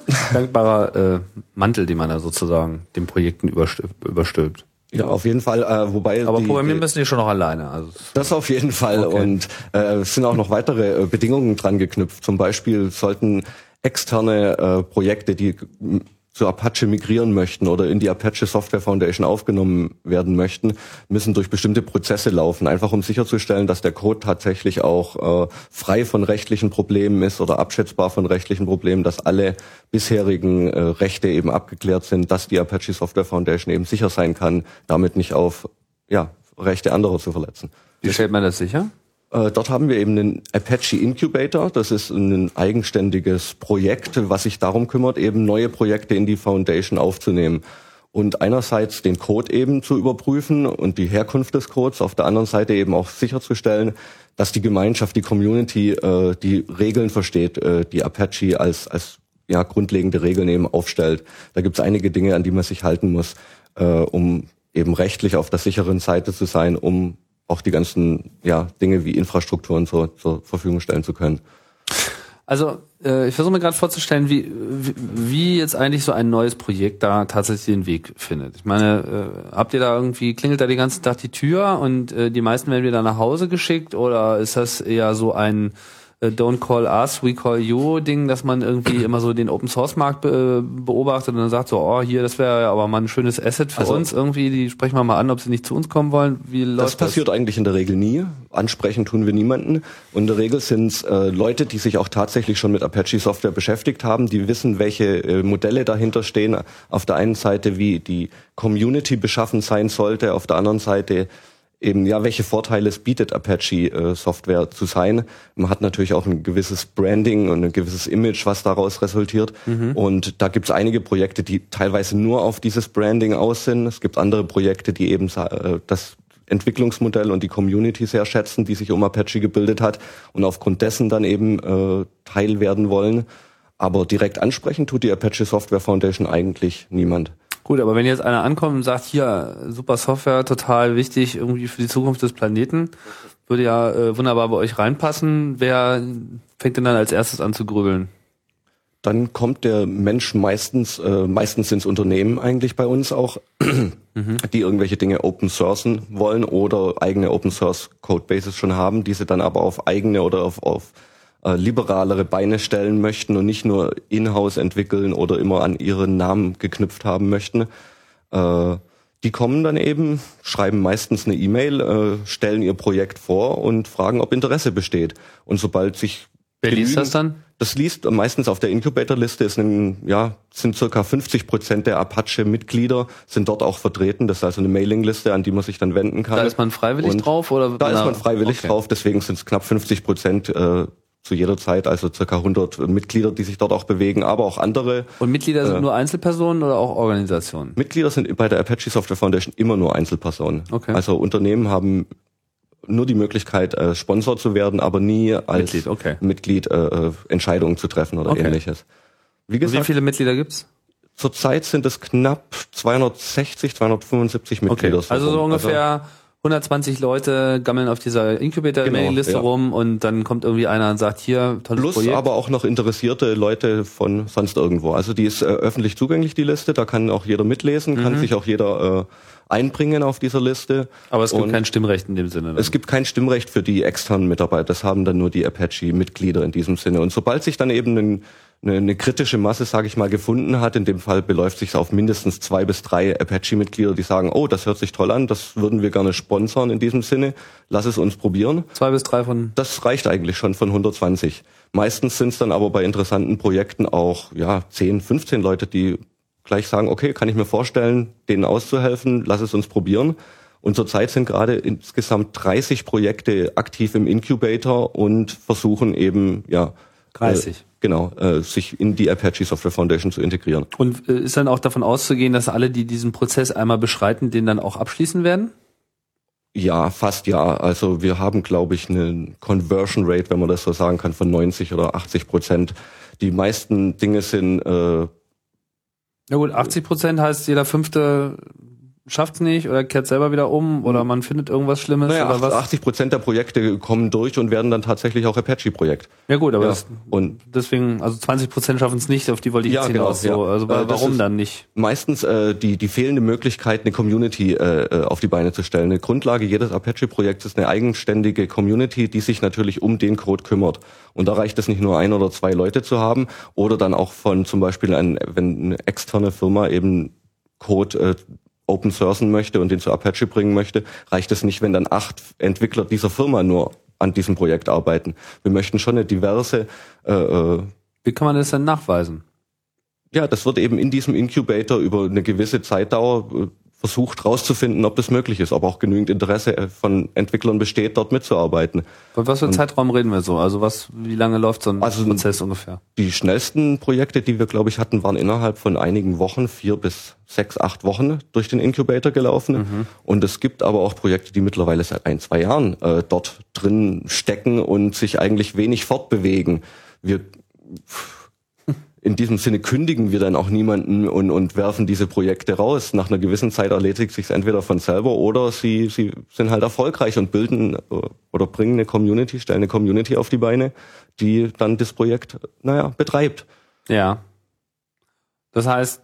A: (laughs) dankbarer äh, Mantel, den man da sozusagen den Projekten überstülpt. überstülpt.
C: ja, auf jeden Fall. Äh, wobei
A: Aber
C: die,
A: programmieren müssen die schon noch alleine. Also
C: Das auf jeden Fall.
A: Okay.
C: Und äh, es sind auch noch weitere äh, Bedingungen dran geknüpft. Zum Beispiel sollten externe äh, Projekte, die zu Apache migrieren möchten oder in die Apache Software Foundation aufgenommen werden möchten, müssen durch bestimmte Prozesse laufen, einfach um sicherzustellen, dass der Code tatsächlich auch äh, frei von rechtlichen Problemen ist oder abschätzbar von rechtlichen Problemen, dass alle bisherigen äh, Rechte eben abgeklärt sind, dass die Apache Software Foundation eben sicher sein kann, damit nicht auf ja, Rechte anderer zu verletzen.
A: wie stellt man das sicher?
C: Äh, dort haben wir eben den Apache Incubator. Das ist ein eigenständiges Projekt, was sich darum kümmert, eben neue Projekte in die Foundation aufzunehmen. Und einerseits den Code eben zu überprüfen und die Herkunft des Codes, auf der anderen Seite eben auch sicherzustellen, dass die Gemeinschaft, die Community äh, die Regeln versteht, äh, die Apache als, als ja, grundlegende Regeln eben aufstellt. Da gibt es einige Dinge, an die man sich halten muss, um eben rechtlich auf der sicheren Seite zu sein, um auch die ganzen ja, Dinge wie Infrastrukturen zur, zur Verfügung stellen zu können.
A: Also äh, ich versuche mir gerade vorzustellen, wie, wie, wie jetzt eigentlich so ein neues Projekt da tatsächlich den Weg findet. Ich meine, äh, habt ihr da irgendwie, klingelt da den ganzen Tag die Tür und äh, die meisten werden wieder nach Hause geschickt oder ist das eher so ein Don't call us, we call you Ding, dass man irgendwie immer so den Open Source Markt be beobachtet und dann sagt so, oh hier, das wäre ja aber mal ein schönes Asset für
C: Also-
A: uns irgendwie, die sprechen wir mal an, ob sie nicht zu uns kommen wollen. Wie läuft
C: Das passiert eigentlich in der Regel nie. Ansprechen tun wir niemanden. Und in der Regel sind es äh, Leute, die sich auch tatsächlich schon mit Apache Software beschäftigt haben, die wissen, welche äh, Modelle dahinter stehen. Auf der einen Seite, wie die Community beschaffen sein sollte, auf der anderen Seite eben, ja, welche Vorteile es bietet, Apache äh, Software zu sein. Man hat natürlich auch ein gewisses Branding und ein gewisses Image, was daraus resultiert. Und da gibt es einige Projekte, die teilweise nur auf dieses Branding aus sind. Es gibt andere Projekte, die eben äh, das Entwicklungsmodell und die Community sehr schätzen, die sich um Apache gebildet hat und aufgrund dessen dann eben äh, Teil werden wollen. Aber direkt ansprechen tut die Apache Software Foundation eigentlich niemand.
A: Gut, aber wenn jetzt einer ankommt und sagt, hier, super Software, total wichtig irgendwie für die Zukunft des Planeten, würde ja äh, wunderbar bei euch reinpassen, wer fängt denn dann als erstes an zu grübeln?
C: dann kommt der Mensch meistens, äh, meistens ins Unternehmen eigentlich bei uns auch, (clears throat) (clears throat) die irgendwelche Dinge open sourcen wollen oder eigene Open Source Codebases schon haben, diese dann aber auf eigene oder auf, auf äh, liberalere Beine stellen möchten und nicht nur in-house entwickeln oder immer an ihren Namen geknüpft haben möchten. Äh, die kommen dann eben, schreiben meistens eine E-Mail, äh, stellen ihr Projekt vor und fragen, ob Interesse besteht. Und sobald sich
A: Wer liest
C: genügend-
A: das dann?
C: das liest meistens auf der Incubator-Liste ist ein, ja, sind circa 50 Prozent der Apache-Mitglieder sind dort auch vertreten. Das ist also eine Mailingliste, an die man sich dann wenden kann.
A: Da ist man freiwillig
C: Und
A: drauf oder?
C: Da ist man freiwillig
A: Okay.
C: drauf, deswegen sind es knapp 50 Prozent äh, zu jeder Zeit, also circa 100 Mitglieder, die sich dort auch bewegen, aber auch andere.
A: Und Mitglieder sind
C: Äh.
A: nur Einzelpersonen oder auch Organisationen?
C: Mitglieder sind bei der Apache Software Foundation immer nur Einzelpersonen.
A: Okay.
C: Also Unternehmen haben nur die Möglichkeit, äh, Sponsor zu werden, aber nie als
A: Mitglied, okay.
C: Mitglied äh, äh, Entscheidungen zu treffen oder
A: Okay.
C: ähnliches. Wie
A: Und wie
C: gesagt,
A: viele Mitglieder gibt's?
C: zurzeit sind es knapp 260, 275 Mitglieder.
A: Also so ungefähr 120 Leute gammeln auf dieser Incubator-Mailingliste
C: Genau, ja.
A: rum und dann kommt irgendwie einer und sagt, hier, tolles
C: Plus
A: Projekt.
C: aber auch noch interessierte Leute von sonst irgendwo. Also die ist äh, öffentlich zugänglich, die Liste. Da kann auch jeder mitlesen, kann sich auch jeder äh, einbringen auf dieser Liste.
A: aber es gibt
C: Und
A: kein Stimmrecht in dem Sinne. dann.
C: Es gibt kein Stimmrecht für die externen Mitarbeiter. Das haben dann nur die Apache-Mitglieder in diesem Sinne. Und sobald sich dann eben ein, eine, eine kritische Masse, sage ich mal, gefunden hat, in dem Fall beläuft sich auf mindestens zwei bis drei Apache-Mitglieder, die sagen, oh, das hört sich toll an, das würden wir gerne sponsern in diesem Sinne, lass es uns probieren.
A: Zwei bis drei von.
C: Das reicht eigentlich schon von 120. Meistens sind es dann aber bei interessanten Projekten auch ja 10, 15 Leute, die gleich sagen, okay, kann ich mir vorstellen, denen auszuhelfen, lass es uns probieren. Und zurzeit sind gerade insgesamt 30 Projekte aktiv im Incubator und versuchen eben, ja,
A: 30.
C: Äh, genau, äh, sich in die Apache Software Foundation zu integrieren.
A: Und äh, ist dann auch davon auszugehen, dass alle, die diesen Prozess einmal beschreiten, den dann auch abschließen werden?
C: Ja, fast ja. Also wir haben, glaube ich, eine Conversion Rate, wenn man das so sagen kann, von 90 oder 80 Prozent. Die meisten Dinge sind äh,
A: Na gut, 80 Prozent heißt, jeder fünfte schafft's nicht oder kehrt selber wieder um oder man findet irgendwas Schlimmes
C: naja,
A: oder was?
C: 80 Prozent der Projekte kommen durch und werden dann tatsächlich auch Apache-Projekt.
A: Ja gut, aber
C: Ja.
A: Das,
C: Und
A: deswegen, also 20 Prozent schaffen es nicht, auf die wollte ich
C: Ja,
A: jetzt
C: genau,
A: hinaus. so.
C: ja.
A: Also
C: Äh,
A: warum dann nicht?
C: meistens äh, die, die fehlende Möglichkeit, eine Community äh, äh, auf die Beine zu stellen. Eine Grundlage jedes Apache-Projekts ist eine eigenständige Community, die sich natürlich um den Code kümmert. Und da reicht es nicht nur ein oder zwei Leute zu haben oder dann auch von zum Beispiel, ein, wenn eine externe Firma eben Code äh, open sourcen möchte und den zu Apache bringen möchte, reicht es nicht, wenn dann acht Entwickler dieser Firma nur an diesem Projekt arbeiten. Wir möchten schon eine diverse äh, äh,
A: Wie kann man das denn nachweisen?
C: ja, das wird eben in diesem Incubator über eine gewisse Zeitdauer äh, versucht rauszufinden, ob das möglich ist, ob auch genügend Interesse äh, von Entwicklern besteht, dort mitzuarbeiten.
A: Von was für einem Zeitraum reden wir so? Also was, wie lange läuft so ein
C: Also-
A: Prozess ungefähr?
C: Die schnellsten Projekte, die wir, glaube ich, hatten, waren innerhalb von einigen Wochen, vier bis sechs, acht Wochen durch den Incubator gelaufen. Und es gibt aber auch Projekte, die mittlerweile seit ein, zwei Jahren äh, dort drin stecken und sich eigentlich wenig fortbewegen. Wir in diesem Sinne kündigen wir dann auch niemanden und, und werfen diese Projekte raus. Nach einer gewissen Zeit erledigt sich entweder von selber oder sie, sie sind halt erfolgreich und bilden äh, oder bringen eine Community, stellen eine Community auf die Beine, die dann das Projekt, naja, betreibt.
A: Ja. Das heißt,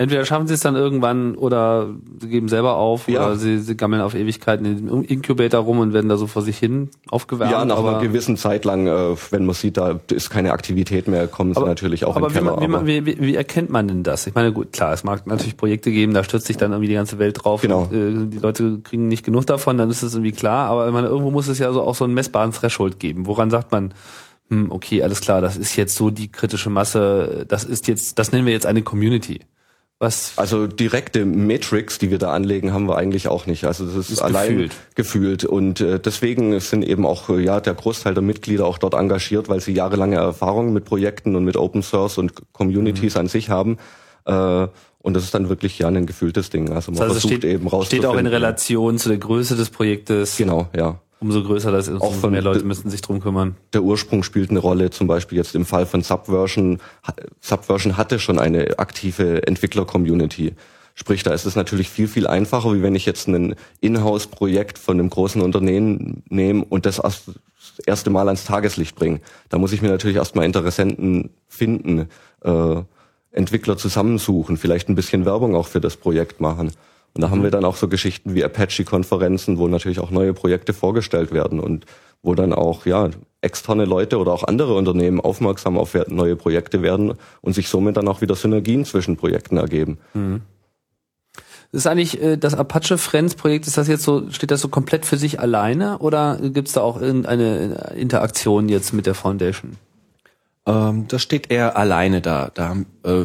A: entweder schaffen sie es dann irgendwann oder sie geben selber auf
C: Ja.
A: oder sie, sie gammeln auf Ewigkeiten in diesem Incubator rum und werden da so vor sich hin aufgewärmt.
C: ja, nach
A: aber,
C: einer gewissen Zeit lang, äh, wenn man sieht, da ist keine Aktivität mehr, kommen sie natürlich auch
A: aber
C: in
A: wie,
C: den Keller.
A: man, wie, man,
C: aber
A: wie, wie, wie erkennt man denn das? Ich meine, gut, klar, es mag natürlich Projekte geben, da stürzt sich dann irgendwie die ganze Welt drauf.
C: Genau.
A: Und, äh, die Leute kriegen nicht genug davon, dann ist es irgendwie klar. Aber meine, irgendwo muss es ja so auch so einen messbaren Threshold geben. Woran sagt man, hm, okay, alles klar, das ist jetzt so die kritische Masse, das ist jetzt, das nennen wir jetzt eine Community. Was
C: Also direkte Metrics, die wir da anlegen, haben wir eigentlich auch nicht. Also das ist,
A: Ist
C: allein
A: gefühlt.
C: gefühlt. Und äh, deswegen sind eben auch äh, ja der Großteil der Mitglieder auch dort engagiert, weil sie jahrelange Erfahrung mit Projekten und mit Open Source und Communities
A: Mhm.
C: an sich haben. Äh, und das ist dann wirklich ja ein gefühltes Ding. Also man
A: Das heißt,
C: versucht
A: steht,
C: eben
A: steht auch in. Relation zu der Größe des Projektes.
C: Genau, ja.
A: Umso größer das ist, umso
C: Auch von-
A: mehr Leute müssen sich drum kümmern.
C: der Ursprung spielt eine Rolle. Zum Beispiel jetzt im Fall von Subversion. Subversion hatte schon eine aktive Entwickler-Community. Sprich, da ist es natürlich viel, viel einfacher, wie wenn ich jetzt ein Inhouse-Projekt von einem großen Unternehmen nehme und das erste Mal ans Tageslicht bringe. Da muss ich mir natürlich erstmal Interessenten finden, äh, Entwickler zusammensuchen, vielleicht ein bisschen Werbung auch für das Projekt machen. Und da haben wir dann auch so Geschichten wie Apache-Konferenzen, wo natürlich auch neue Projekte vorgestellt werden und wo dann auch ja externe Leute oder auch andere Unternehmen aufmerksam auf neue Projekte werden und sich somit dann auch wieder Synergien zwischen Projekten ergeben.
A: Ist eigentlich äh, das Apache Friends Projekt, ist das jetzt so, steht das so komplett für sich alleine oder gibt's da auch irgendeine Interaktion jetzt mit der Foundation?
B: Ähm, das steht eher alleine da. Da haben, äh,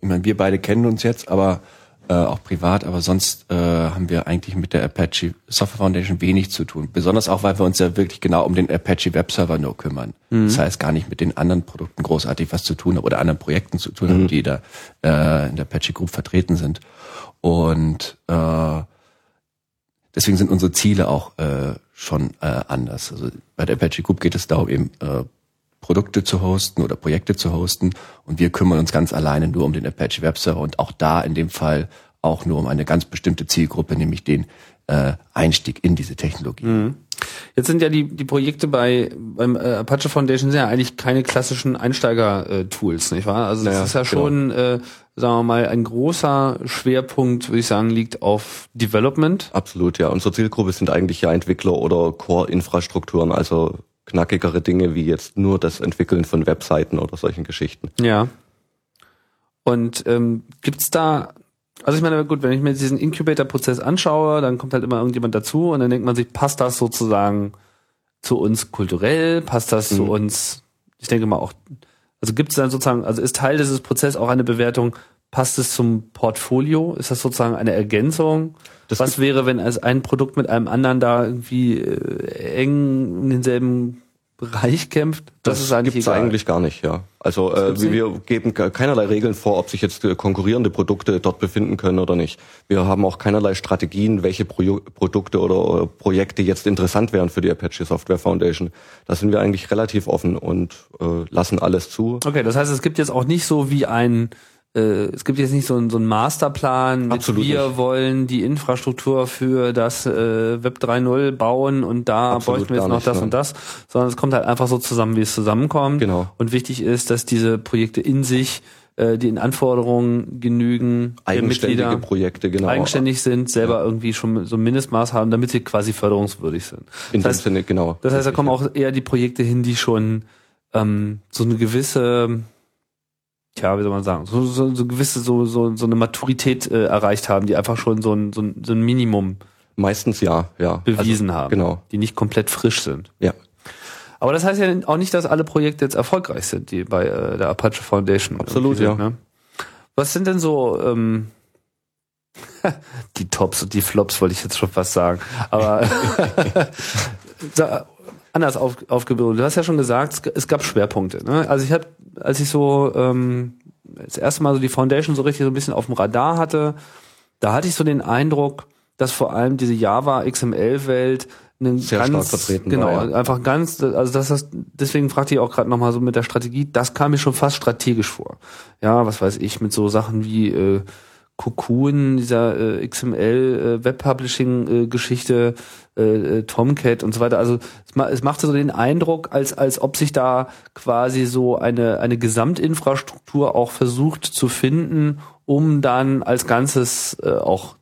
B: ich meine, wir beide kennen uns jetzt, aber äh, auch privat, aber sonst äh, haben wir eigentlich mit der Apache Software Foundation wenig zu tun. Besonders auch, weil wir uns ja wirklich genau um den Apache Webserver nur kümmern. Das heißt gar nicht mit den anderen Produkten großartig was zu tun haben oder anderen Projekten zu tun haben, die da äh, in der Apache Group vertreten sind. Und äh, deswegen sind unsere Ziele auch äh, schon äh, anders. Also bei der Apache Group geht es darum, eben äh, Produkte zu hosten oder Projekte zu hosten und wir kümmern uns ganz alleine nur um den Apache Webserver und auch da in dem Fall auch nur um eine ganz bestimmte Zielgruppe, nämlich den äh, Einstieg in diese Technologie.
A: Jetzt sind ja die, die Projekte bei beim äh, Apache Foundation sind ja eigentlich keine klassischen Einsteiger-Tools, nicht wahr? Also das
C: Naja,
A: ist ja
C: genau.
A: schon, äh, sagen wir mal, ein großer Schwerpunkt, würde ich sagen, liegt auf Development.
C: Absolut, ja. Unsere Zielgruppe sind eigentlich ja Entwickler oder Core-Infrastrukturen, also knackigere Dinge wie jetzt nur das Entwickeln von Webseiten oder solchen Geschichten.
A: Ja. Und ähm, gibt's da, also ich meine, gut, wenn ich mir diesen Incubator-Prozess anschaue, dann kommt halt immer irgendjemand dazu und dann denkt man sich, passt das sozusagen zu uns kulturell, passt das zu
C: Mhm.
A: uns, ich denke mal auch, also gibt es dann sozusagen, also ist Teil dieses Prozesses auch eine Bewertung, passt es zum Portfolio? Ist das sozusagen eine Ergänzung?
C: Das
A: Was wäre, wenn als ein Produkt mit einem anderen da irgendwie äh, eng in denselben Bereich kämpft?
C: Das,
A: ist eigentlich
C: gibt's
A: egal.
C: eigentlich gar nicht, ja. Also äh, wir, wir geben ke- keinerlei Regeln vor, ob sich jetzt äh, konkurrierende Produkte dort befinden können oder nicht. Wir haben auch keinerlei Strategien, welche Pro Produkte oder äh, Projekte jetzt interessant wären für die Apache Software Foundation. Da sind wir eigentlich relativ offen und äh, lassen alles zu.
A: Okay, das heißt, es gibt jetzt auch nicht so wie ein, es gibt jetzt nicht so, einen- so einen Masterplan, mit
C: Absolut
A: wir
C: nicht.
A: wollen die Infrastruktur für das äh, Web 3.0 bauen und da
C: Absolut
A: bräuchten wir jetzt noch
C: nicht,
A: das
C: nein.
A: und das, sondern es kommt halt einfach so zusammen, wie es zusammenkommt.
C: Genau.
A: Und wichtig ist, dass diese Projekte in sich äh, den Anforderungen genügen,
C: Eigenständige
A: Mitglieder
C: Projekte, genau.
A: eigenständig sind, selber irgendwie schon so ein Mindestmaß haben, damit sie quasi förderungswürdig sind.
C: In
A: das heißt,
C: Sinne, genau.
A: das heißt, da kommen
C: ja.
A: auch eher die Projekte hin, die schon ähm, so eine gewisse, tja, wie soll man sagen, so, so, so gewisse, so, so, so eine Maturität äh, erreicht haben, die einfach schon so ein, so ein, so ein Minimum
C: Meistens ja, ja.
A: bewiesen
C: also,
A: haben.
C: Genau,
A: Die nicht komplett frisch sind.
C: ja.
A: Aber das heißt ja auch nicht, dass alle Projekte jetzt erfolgreich sind, die bei äh, der Apache Foundation.
C: Absolut,
A: irgendwie sind,
C: ja.
A: Ne? Was sind denn so ähm, (laughs) die Tops und die Flops, wollte ich jetzt schon fast sagen. Aber (laughs) (laughs) anders auf, aufgebildet. Du hast ja schon gesagt, es, gab Schwerpunkte. Ne? Also ich habe, als ich so ähm, das erste Mal so die Foundation so richtig so ein bisschen auf dem Radar hatte, da hatte ich so den Eindruck, dass vor allem diese Java XML-Welt einen
C: Sehr
A: ganz,
C: vertreten
A: genau,
C: war, ja.
A: einfach ganz, also das ist, deswegen fragte ich auch gerade nochmal so mit der Strategie, das kam mir schon fast strategisch vor. Ja, was weiß ich, mit so Sachen wie äh, Cocoon, dieser äh, XML äh, Web Publishing äh, Geschichte, äh, Tomcat und so weiter. Also es, ma es machte so den Eindruck, als als ob sich da quasi so eine eine Gesamtinfrastruktur auch versucht zu finden, um dann als Ganzes äh, auch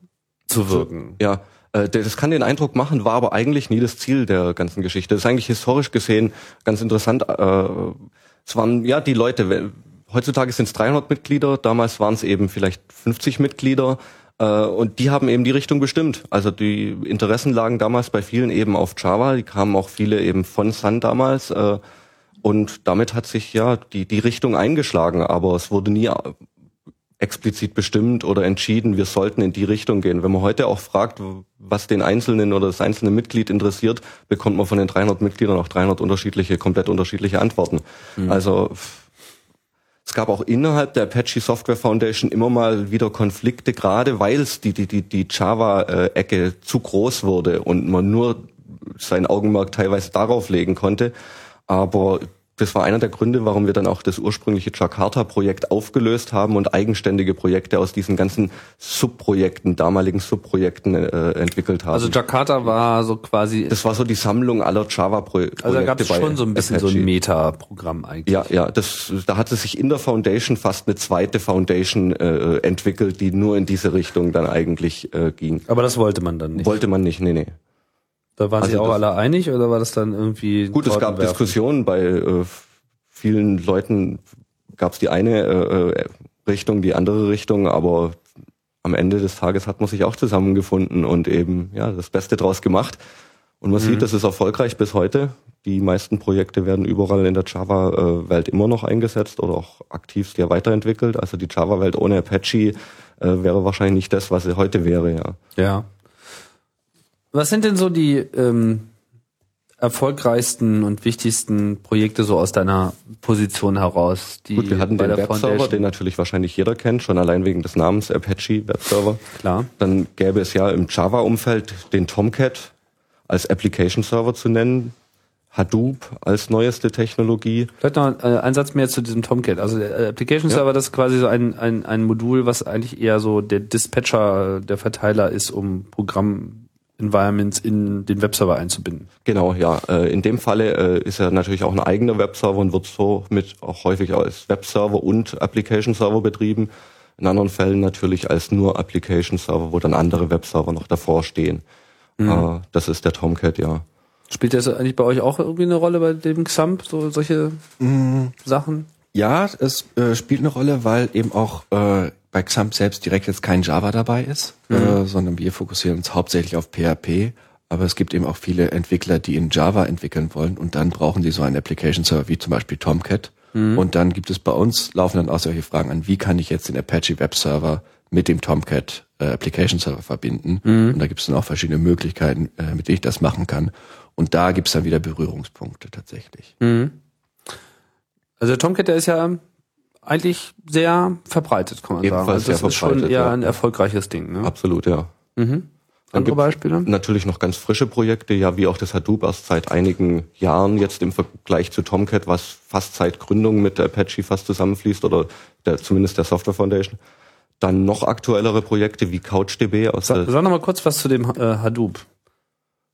A: zu wirken.
C: Ja, äh, das kann den Eindruck machen, war aber eigentlich nie das Ziel der ganzen Geschichte. Das ist eigentlich historisch gesehen ganz interessant. Äh, Es waren ja die Leute, heutzutage sind es 300 Mitglieder, damals waren es eben vielleicht 50 Mitglieder. äh, Und die haben eben die Richtung bestimmt. Also die Interessen lagen damals bei vielen eben auf Java. Die kamen auch viele eben von Sun damals. äh, Und damit hat sich ja die, die Richtung eingeschlagen. Aber es wurde nie explizit bestimmt oder entschieden, wir sollten in die Richtung gehen. Wenn man heute auch fragt, was den Einzelnen oder das einzelne Mitglied interessiert, bekommt man von den 300 Mitgliedern auch 300 unterschiedliche, komplett unterschiedliche Antworten. Also es gab auch innerhalb der Apache Software Foundation immer mal wieder Konflikte, gerade weil die, die, die, die Java-Ecke zu groß wurde und man nur sein Augenmerk teilweise darauf legen konnte. Aber das war einer der Gründe, warum wir dann auch das ursprüngliche Jakarta-Projekt aufgelöst haben und eigenständige Projekte aus diesen ganzen Subprojekten, damaligen Subprojekten äh, entwickelt haben.
A: Also Jakarta war so quasi,
C: das war so die Sammlung aller Java-Projekte.
A: also da gab es schon so ein bisschen so ein Meta-Programm eigentlich.
C: Ja, ja, das, da hatte sich in der Foundation fast eine zweite Foundation äh, entwickelt, die nur in diese Richtung dann eigentlich äh, ging.
A: Aber das wollte man dann nicht.
C: Wollte man nicht, nee, nee.
A: Da waren sich
C: Also
A: auch
C: das-
A: alle einig oder war das dann irgendwie
C: Gut, es gab? Diskussionen bei äh, vielen Leuten, gab es die eine äh, äh, Richtung, die andere Richtung, aber am Ende des Tages hat man sich auch zusammengefunden und eben ja das Beste draus gemacht. Und man sieht, das ist erfolgreich bis heute. Die meisten Projekte werden überall in der Java-Welt immer noch eingesetzt oder auch aktivst ja weiterentwickelt. Also die Java-Welt ohne Apache äh, wäre wahrscheinlich nicht das, was sie heute wäre, ja.
A: Ja. Was sind denn so die ähm, erfolgreichsten und wichtigsten Projekte so aus deiner Position heraus? Die
C: Gut, wir hatten
A: bei
C: den Webserver, den natürlich wahrscheinlich jeder kennt, schon allein wegen des Namens Apache Webserver.
A: Klar.
C: Dann gäbe es ja im Java-Umfeld den Tomcat als Application Server zu nennen, Hadoop als neueste Technologie.
A: Vielleicht noch äh, ein Satz mehr zu diesem Tomcat. Also der äh, Application
C: Ja.
A: Server, das ist quasi so ein, ein, ein Modul, was eigentlich eher so der Dispatcher, der Verteiler ist, um Programm-Environments in den Webserver einzubinden.
C: Genau, ja. Äh, In dem Falle äh, ist er natürlich auch ein eigener Webserver und wird so mit auch häufig als Webserver und Application Server betrieben. In anderen Fällen natürlich als nur Application Server, wo dann andere Webserver noch davor stehen. Äh, Das ist der Tomcat, ja.
A: Spielt das eigentlich bei euch auch irgendwie eine Rolle bei dem XAMPP, so solche Sachen?
B: Ja, es äh, spielt eine Rolle, weil eben auch äh, bei XAMPP selbst direkt jetzt kein Java dabei ist, äh, sondern wir fokussieren uns hauptsächlich auf PHP. Aber es gibt eben auch viele Entwickler, die in Java entwickeln wollen und dann brauchen sie so einen Application Server wie zum Beispiel Tomcat. Und dann gibt es bei uns, laufen dann auch solche Fragen an, wie kann ich jetzt den Apache Web Server mit dem Tomcat äh, Application Server verbinden? Und da gibt es dann auch verschiedene Möglichkeiten, äh, mit denen ich das machen kann. Und da gibt es dann wieder Berührungspunkte tatsächlich.
A: Also der Tomcat, der ist ja eigentlich sehr verbreitet, kann man
C: Ebenfalls
A: sagen. Also das ist schon eher
C: ja.
A: ein erfolgreiches Ding. Ne?
C: Absolut, ja.
A: Andere
C: gibt's
A: Beispiele?
C: Natürlich noch ganz frische Projekte, ja, wie auch das Hadoop erst seit einigen Jahren jetzt im Vergleich zu Tomcat, was fast seit Gründung mit Apache fast zusammenfließt oder der, zumindest der Software Foundation. Dann noch aktuellere Projekte wie CouchDB aus
A: Sag,
C: der
A: sag noch mal kurz was zu dem äh, Hadoop.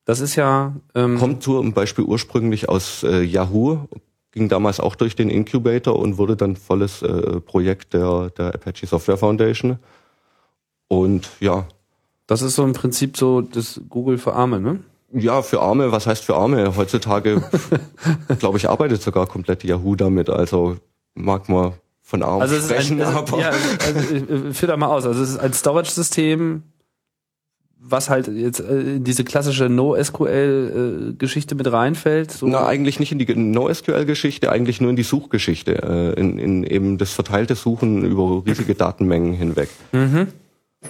A: Das ist ja ähm,
C: kommt zum Beispiel ursprünglich aus äh, Yahoo, ging damals auch durch den Incubator und wurde dann volles äh, Projekt der, der Apache Software Foundation. Und ja,
A: das ist so im Prinzip so das Google für Arme, ne?
C: ja, für Arme, was heißt für Arme? Heutzutage, (laughs) glaube ich, arbeitet sogar komplett Yahoo damit. Also mag man von Arm
A: Also
C: sprechen,
A: ein, also,
C: aber
A: ja, also, äh, führ da mal aus. Also es ist ein Storage-System, was halt jetzt äh, in diese klassische NoSQL-Geschichte mit reinfällt. So.
C: Na, eigentlich nicht in die NoSQL-Geschichte, eigentlich nur in die Suchgeschichte, äh, in, in eben das verteilte Suchen über riesige Datenmengen hinweg.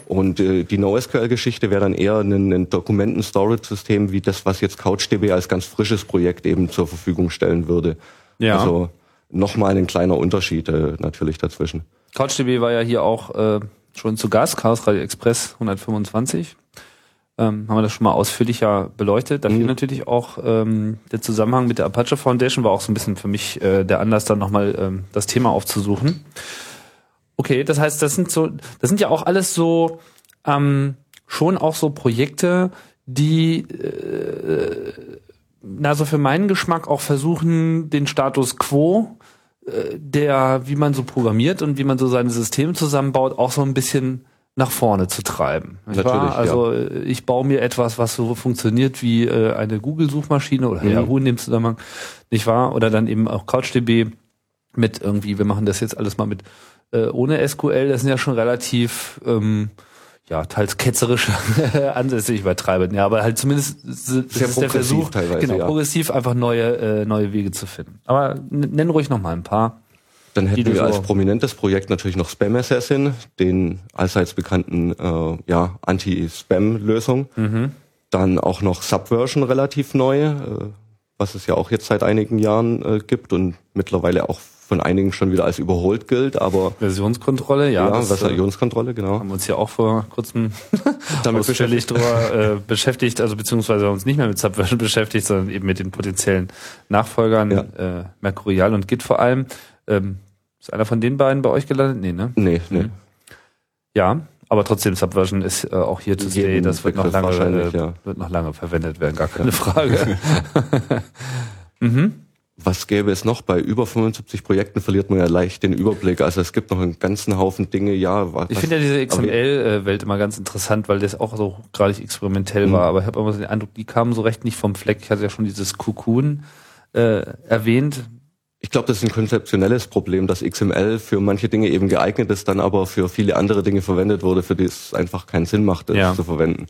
C: Und äh, die NoSQL-Geschichte wäre dann eher ein, ein Dokumenten-Storage-System wie das, was jetzt CouchDB als ganz frisches Projekt eben zur Verfügung stellen würde.
A: Ja.
C: Also nochmal ein kleiner Unterschied äh, natürlich dazwischen.
A: CouchDB war ja hier auch äh, schon zu Gast, Chaos Radio Express 125. Ähm, haben wir das schon mal ausführlicher beleuchtet. Dafür natürlich auch ähm, der Zusammenhang mit der Apache Foundation war auch so ein bisschen für mich äh, der Anlass, dann nochmal ähm, das Thema aufzusuchen. Okay, das heißt, das sind so, das sind ja auch alles so ähm, schon auch so Projekte, die äh, na so für meinen Geschmack auch versuchen, den Status quo äh, der, wie man so programmiert und wie man so seine Systeme zusammenbaut, auch so ein bisschen nach vorne zu treiben.
C: Natürlich, ja.
A: Also äh, ich baue mir etwas, was so funktioniert wie äh, eine Google-Suchmaschine oder Yahoo in dem Zusammenhang, nicht wahr? Oder dann eben auch CouchDB mit irgendwie, wir machen das jetzt alles mal mit äh, ohne SQL, das sind ja schon relativ ähm, ja, teils ketzerische (laughs) Ansätze, ich übertreibe, ja, aber halt zumindest
C: Sehr
A: ist der Versuch, genau,
C: ja.
A: progressiv einfach neue, äh, neue Wege zu finden. Aber nenn ruhig noch mal ein paar.
C: Dann hätten wir als prominentes Projekt natürlich noch Spam Assassin, den allseits bekannten äh, ja, Anti-Spam-Lösung.
A: Mhm.
C: Dann auch noch Subversion relativ neu, äh, was es ja auch jetzt seit einigen Jahren äh, gibt und mittlerweile auch von einigen schon wieder als überholt gilt, aber
A: Versionskontrolle, ja,
C: ja,
A: das äh,
C: Versionskontrolle, genau.
A: haben wir uns ja auch vor kurzem (laughs)
C: Damit
A: ausführlich drüber äh, beschäftigt, also beziehungsweise haben uns nicht mehr mit Subversion (laughs) beschäftigt, sondern eben mit den potenziellen Nachfolgern,
C: Ja.
A: äh, Mercurial und Git vor allem. Ähm, ist einer von den beiden bei euch gelandet? Nee, ne?
C: Nee, nee.
A: Ja, aber trotzdem Subversion ist äh, auch hier stay,
C: Jeden
A: das wird noch lange äh,
C: ja.
A: wird noch lange verwendet werden, gar keine Frage. (laughs)
C: Was gäbe es noch? Bei über 75 Projekten verliert man ja leicht den Überblick. Also es gibt noch einen ganzen Haufen Dinge, ja. Was,
A: Ich finde ja diese XML-Welt immer ganz interessant, weil das auch so gerade experimentell
C: Mhm.
A: war. Aber ich habe immer so den Eindruck, die kamen so recht nicht vom Fleck. Ich hatte ja schon dieses Cocoon äh, erwähnt.
C: Ich glaube, das ist ein konzeptionelles Problem, dass XML für manche Dinge eben geeignet ist, dann aber für viele andere Dinge verwendet wurde, für die es einfach keinen Sinn macht, das
A: Ja.
C: zu verwenden.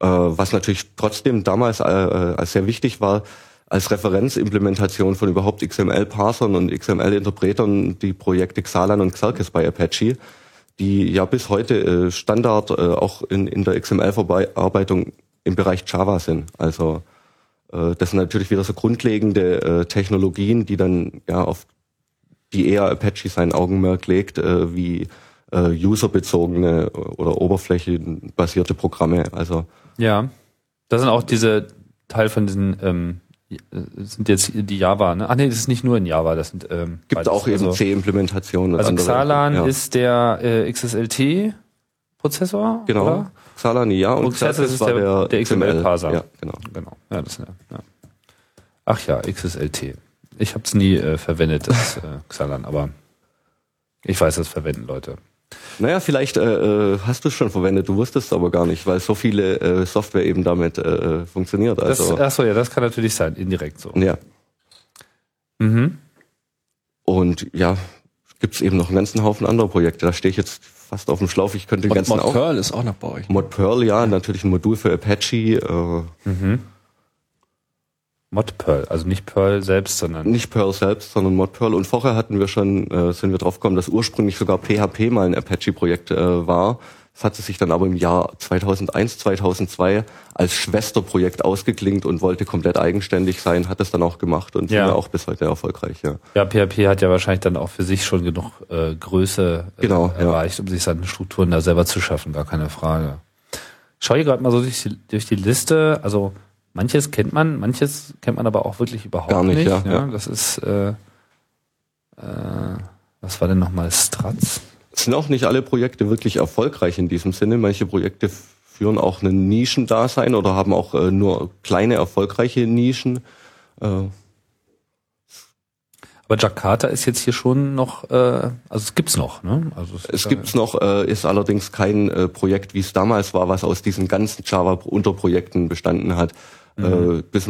C: Äh, was natürlich trotzdem damals äh, als sehr wichtig war, als Referenzimplementation von überhaupt XML-Parsern und XML-Interpretern die Projekte Xalan und Xerkes bei Apache, die ja bis heute äh, Standard äh, auch in, in der XML-Verarbeitung im Bereich Java sind. Also äh, das sind natürlich wieder so grundlegende äh, Technologien, die dann ja auf die eher Apache sein Augenmerk legt, äh, wie äh, userbezogene oder oberflächenbasierte Programme. Also
A: Ja. Das sind auch diese Teil von diesen ähm, äh, sind jetzt die Java, ne? Ach nee, das ist nicht nur in Java, das sind ähm,
C: gibt
A: beides.
C: auch eben
A: also,
C: C-Implementationen.
A: also
C: andere.
A: Xalan
C: ja.
A: ist der äh, XSLT Prozessor,
C: genau
A: oder?
C: Xalan ja und
A: Und Xerxes ist
C: war
A: der-
C: der,
A: XML-Parser.
C: Ja, genau.
A: Genau. Ja, das, ja. Ach ja, XSLT. Ich habe es nie äh, verwendet, das (laughs) äh, Xalan, aber ich weiß, das verwenden Leute.
C: Naja, vielleicht äh, äh, hast du es schon verwendet, du wusstest es aber gar nicht, weil so viele äh, Software eben damit äh, funktioniert. Also
A: ach so, ja, das kann natürlich sein, indirekt so.
C: ja.
A: Mhm.
C: Und ja, gibt's eben noch einen ganzen Haufen anderer Projekte. Da stehe ich jetzt fast auf dem Schlauch. Ich könnte den
B: Und
C: ganzen
B: Mod
C: auch.
B: Perl ist auch noch bei euch.
C: Mod Perl, ja, natürlich ein Modul für Apache. Äh,
A: Mhm. Mod Perl, also nicht Perl selbst, sondern
C: nicht Perl selbst, sondern Mod Perl. Und vorher hatten wir schon, äh, sind wir drauf gekommen, dass ursprünglich sogar PHP mal ein Apache-Projekt äh, war. Das hatte sich dann aber im Jahr 2001, 2002 als Schwesterprojekt ausgeklingt und wollte komplett eigenständig sein, hat es dann auch gemacht und
A: Ja.
C: auch bis heute erfolgreich. Ja.
A: ja, PHP hat ja wahrscheinlich dann auch für sich schon genug äh, Größe äh,
C: Genau, ja.
A: erreicht, um sich seine Strukturen da selber zu schaffen, gar keine Frage. Ich schaue hier gerade mal so durch die, durch die Liste, also manches kennt man, manches kennt man aber auch wirklich überhaupt
C: Gar nicht, ja, ja.
A: Das ist äh, äh, was war denn nochmal Stratz?
C: Es sind auch nicht alle Projekte wirklich erfolgreich in diesem Sinne. Manche Projekte führen auch ein Nischendasein oder haben auch äh, nur kleine erfolgreiche Nischen. Äh,
A: Aber Jakarta ist jetzt hier schon noch, äh, also es gibt's noch, ne? Also
C: Es
A: ist,
C: gibt's noch, äh, ist allerdings kein äh, Projekt, wie es damals war, was aus diesen ganzen Java-Unterprojekten bestanden hat. Äh, bis,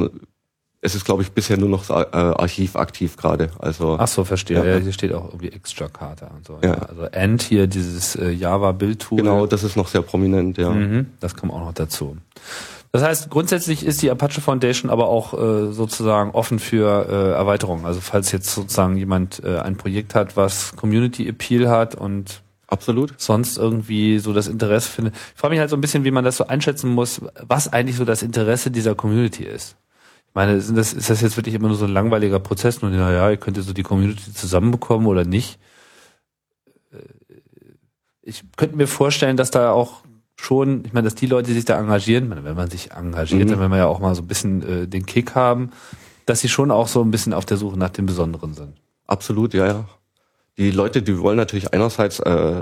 C: es ist, glaube ich, bisher nur noch äh, Archiv aktiv gerade. Also
A: Ach so, verstehe.
C: Ja.
A: Ja. hier steht auch irgendwie Ex-Jakarta und so.
C: Ja.
A: Ja. Also Ant hier, dieses äh, Java-Bildtool.
C: genau, das ist noch sehr prominent, ja.
A: Mhm, das kommt auch noch dazu. Das heißt, grundsätzlich ist die Apache Foundation aber auch äh, sozusagen offen für äh, Erweiterungen. Also falls jetzt sozusagen jemand äh, ein Projekt hat, was Community Appeal hat und
C: Absolut.
A: sonst irgendwie so das Interesse findet. Ich frage mich halt so ein bisschen, wie man das so einschätzen muss, was eigentlich so das Interesse dieser Community ist. Ich meine, sind das, ist das jetzt wirklich immer nur so ein langweiliger Prozess? Nur, naja, ihr könnt ja so die Community zusammenbekommen oder nicht? Äh, Ich könnte mir vorstellen, dass da auch schon, ich meine, dass die Leute, die sich da engagieren, meine, wenn man sich engagiert,
C: Mhm.
A: dann will man ja auch mal so ein bisschen äh, den Kick haben, dass sie schon auch so ein bisschen auf der Suche nach dem Besonderen sind.
C: Absolut, ja, ja. Die Leute, die wollen natürlich einerseits äh,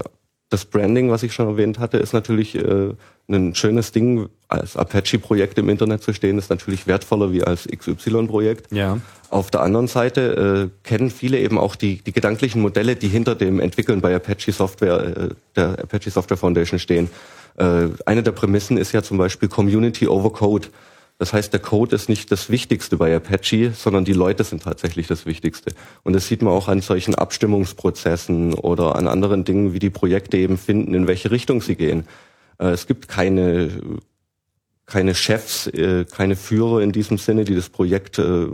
C: das Branding, was ich schon erwähnt hatte, ist natürlich äh, ein schönes Ding. Als Apache-Projekt im Internet zu stehen, ist natürlich wertvoller wie als XY-Projekt.
A: Ja.
C: Auf der anderen Seite äh, kennen viele eben auch die, die gedanklichen Modelle, die hinter dem Entwickeln bei Apache Software, äh, der Apache Software Foundation stehen. Äh, eine der Prämissen ist ja zum Beispiel Community over Code. Das heißt, der Code ist nicht das Wichtigste bei Apache, sondern die Leute sind tatsächlich das Wichtigste. Und das sieht man auch an solchen Abstimmungsprozessen oder an anderen Dingen, wie die Projekte eben finden, in welche Richtung sie gehen. Äh, es gibt keine keine Chefs, äh, keine Führer in diesem Sinne, die das Projekt äh,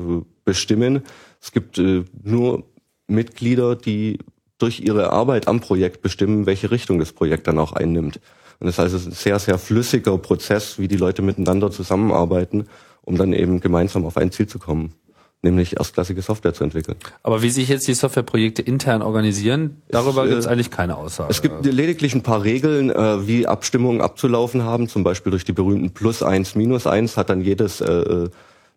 C: bestimmen. Es gibt nur Mitglieder, die durch ihre Arbeit am Projekt bestimmen, welche Richtung das Projekt dann auch einnimmt. Und es ist also ein sehr, sehr flüssiger Prozess, wie die Leute miteinander zusammenarbeiten, um dann eben gemeinsam auf ein Ziel zu kommen, nämlich erstklassige Software zu entwickeln.
A: Aber wie sich jetzt die Softwareprojekte intern organisieren, darüber
C: äh,
A: gibt es eigentlich keine Aussage.
C: Es gibt lediglich ein paar Regeln, äh, wie Abstimmungen abzulaufen haben. Zum Beispiel durch die berühmten Plus eins, Minus eins hat dann jedes äh,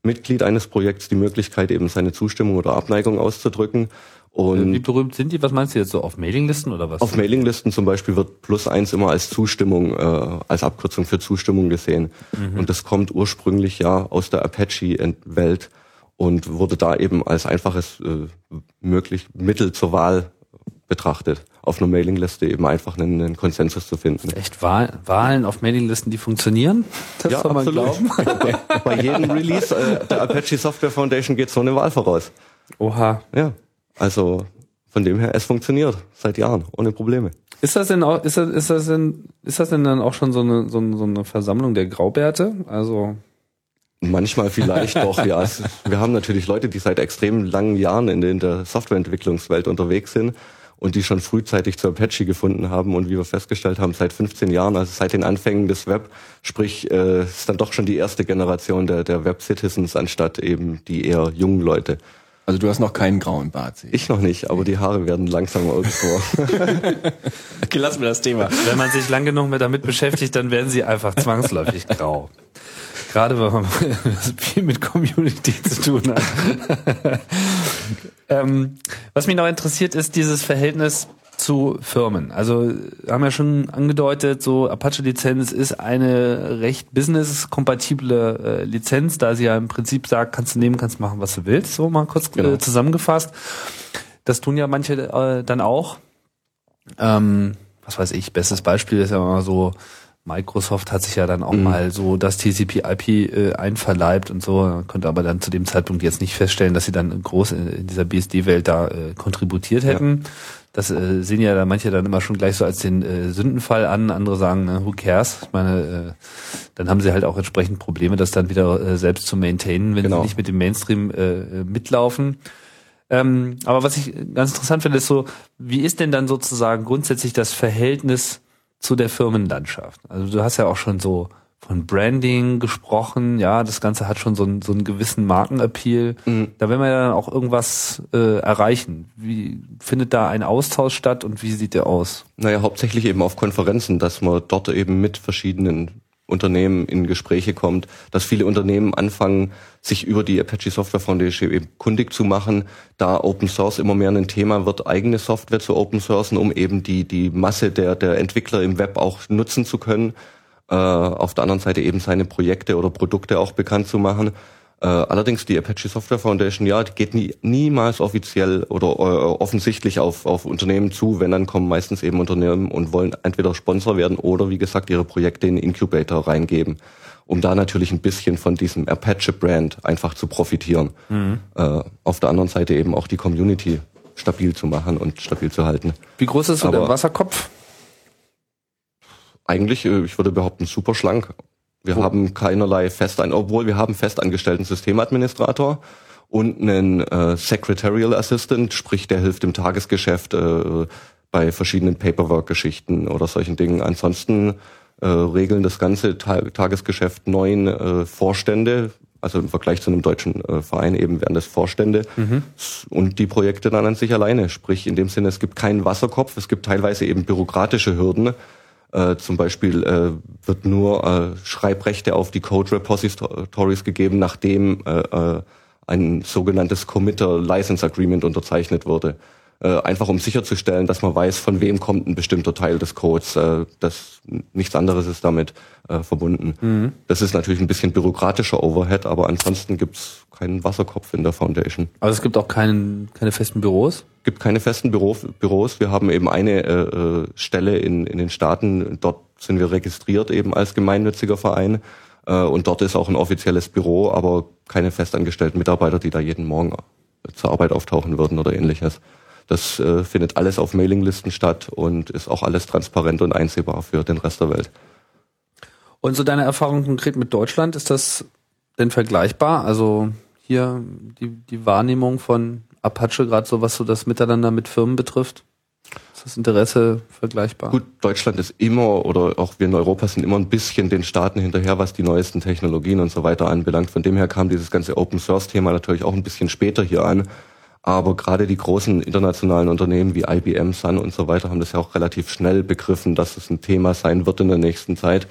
C: Mitglied eines Projekts die Möglichkeit, eben seine Zustimmung oder Abneigung auszudrücken. Und
A: Wie berühmt sind die? Was meinst du jetzt so auf Mailinglisten oder was?
C: auf Mailinglisten zum Beispiel wird Plus eins immer als Zustimmung, äh, als Abkürzung für Zustimmung gesehen. Und das kommt ursprünglich ja aus der Apache-Welt und wurde da eben als einfaches äh, möglich Mittel zur Wahl betrachtet, auf einer Mailingliste eben einfach einen, einen Konsensus zu finden.
A: Echt Wahl, Wahlen auf Mailinglisten, die funktionieren? Das soll man glauben. (laughs)
C: Bei jedem Release äh, der Apache Software Foundation geht so eine Wahl voraus.
A: Oha.
C: Ja, also von dem her, es funktioniert seit Jahren ohne Probleme.
A: Ist das denn auch, ist das, ist das denn, ist das denn dann auch schon so eine, so eine, so eine Versammlung der Graubärte? Also,
C: Manchmal vielleicht doch, ja. Es, (laughs) wir haben natürlich Leute, die seit extrem langen Jahren in, der- in der Softwareentwicklungswelt unterwegs sind und die schon frühzeitig zu Apache gefunden haben und wie wir festgestellt haben, seit 15 Jahren, also seit den Anfängen des Web, sprich, äh, ist dann doch schon die erste Generation der, der Web-Citizens anstatt eben die eher jungen Leute.
B: Also du hast noch keinen grauen Bart. sehe ich.
C: Ich noch nicht, aber die Haare werden langsam irgendwo. (laughs)
B: Okay, lassen wir das Thema.
A: wenn man sich lang genug mit damit beschäftigt, dann werden sie einfach zwangsläufig grau. Gerade wenn man (laughs) viel mit Community zu tun hat. (laughs) ähm, was mich noch interessiert, ist dieses Verhältnis zu Firmen. Also haben ja schon angedeutet, so Apache-Lizenz ist eine recht business-kompatible äh, Lizenz, da sie ja im Prinzip sagt, kannst du nehmen, kannst machen, was du willst. So mal kurz
C: Genau.
A: äh, zusammengefasst. Das tun ja manche äh, dann auch. Ähm, was weiß ich, bestes Beispiel ist ja mal so, Microsoft hat sich ja dann auch mal so das TCP/IP äh, einverleibt und so, konnte aber dann zu dem Zeitpunkt jetzt nicht feststellen, dass sie dann groß in, in dieser BSD-Welt da äh, kontributiert hätten. Das äh, sehen ja da manche dann immer schon gleich so als den äh, Sündenfall an, andere sagen, äh, who cares? Ich meine, äh, dann haben sie halt auch entsprechend Probleme, das dann wieder äh, selbst zu maintainen, wenn
B: Genau.
A: sie nicht mit dem Mainstream äh, mitlaufen. Ähm, aber was ich ganz interessant finde, ist so, wie ist denn dann sozusagen grundsätzlich das Verhältnis zu der Firmenlandschaft? Also du hast ja auch schon so von Branding gesprochen, ja, das Ganze hat schon so einen, so einen gewissen Markenappeal. Da will man ja dann auch irgendwas äh, erreichen. Wie findet da ein Austausch statt und wie sieht der aus?
C: Naja, hauptsächlich eben auf Konferenzen, dass man dort eben mit verschiedenen Unternehmen in Gespräche kommt, dass viele Unternehmen anfangen, sich über die Apache Software Foundation eben kundig zu machen, da Open Source immer mehr ein Thema wird, eigene Software zu Open Sourcen, um eben die, die Masse der, der Entwickler im Web auch nutzen zu können. Äh, auf der anderen Seite eben seine Projekte oder Produkte auch bekannt zu machen. Äh, allerdings die Apache Software Foundation, ja, die geht nie, niemals offiziell oder äh, offensichtlich auf, auf Unternehmen zu. Wenn, dann kommen meistens eben Unternehmen und wollen entweder Sponsor werden oder, wie gesagt, ihre Projekte in den Incubator reingeben, um da natürlich ein bisschen von diesem Apache-Brand einfach zu profitieren. Äh, auf der anderen Seite eben auch die Community stabil zu machen und stabil zu halten.
A: Wie groß ist so der Wasserkopf?
C: Eigentlich, äh, ich würde behaupten, super schlank. Wir haben keinerlei Festan, obwohl wir haben festangestellten Systemadministrator und einen äh, Secretarial Assistant, sprich der hilft im Tagesgeschäft äh, bei verschiedenen Paperwork-Geschichten oder solchen Dingen. Ansonsten äh, regeln das ganze Ta Tagesgeschäft neun äh, Vorstände, also im Vergleich zu einem deutschen äh, Verein eben wären das Vorstände S- und die Projekte dann an sich alleine. Sprich, in dem Sinne, es gibt keinen Wasserkopf, es gibt teilweise eben bürokratische Hürden. Äh, zum Beispiel äh, wird nur äh, Schreibrechte auf die Code Repositories gegeben, nachdem äh, äh, ein sogenanntes Committer License Agreement unterzeichnet wurde. Äh, einfach um sicherzustellen, dass man weiß, von wem kommt ein bestimmter Teil des Codes. Äh, das nichts anderes ist damit äh, verbunden. Das ist natürlich ein bisschen bürokratischer Overhead, aber ansonsten gibt's keinen Wasserkopf in der Foundation
A: Also es gibt auch keinen, keine festen Büros.
C: gibt keine festen Büro, Büros. Wir haben eben eine äh, äh, Stelle in, in den Staaten. Dort sind wir registriert eben als gemeinnütziger Verein. Äh, und dort ist auch ein offizielles Büro, aber keine festangestellten Mitarbeiter, die da jeden Morgen zur Arbeit auftauchen würden oder ähnliches. Das äh, findet alles auf Mailinglisten statt und ist auch alles transparent und einsehbar für den Rest der Welt.
A: Und so deine Erfahrung konkret mit Deutschland, ist das denn vergleichbar? Also hier die, die Wahrnehmung von Apache, gerade so was so das Miteinander mit Firmen betrifft? Ist das Interesse vergleichbar?
C: Gut, Deutschland ist immer oder auch wir in Europa sind immer ein bisschen den Staaten hinterher, was die neuesten Technologien und so weiter anbelangt. Von dem her kam dieses ganze Open Source Thema natürlich auch ein bisschen später hier an. Aber gerade die großen internationalen Unternehmen wie IBM, Sun und so weiter haben das ja auch relativ schnell begriffen, dass es ein Thema sein wird in der nächsten Zeit.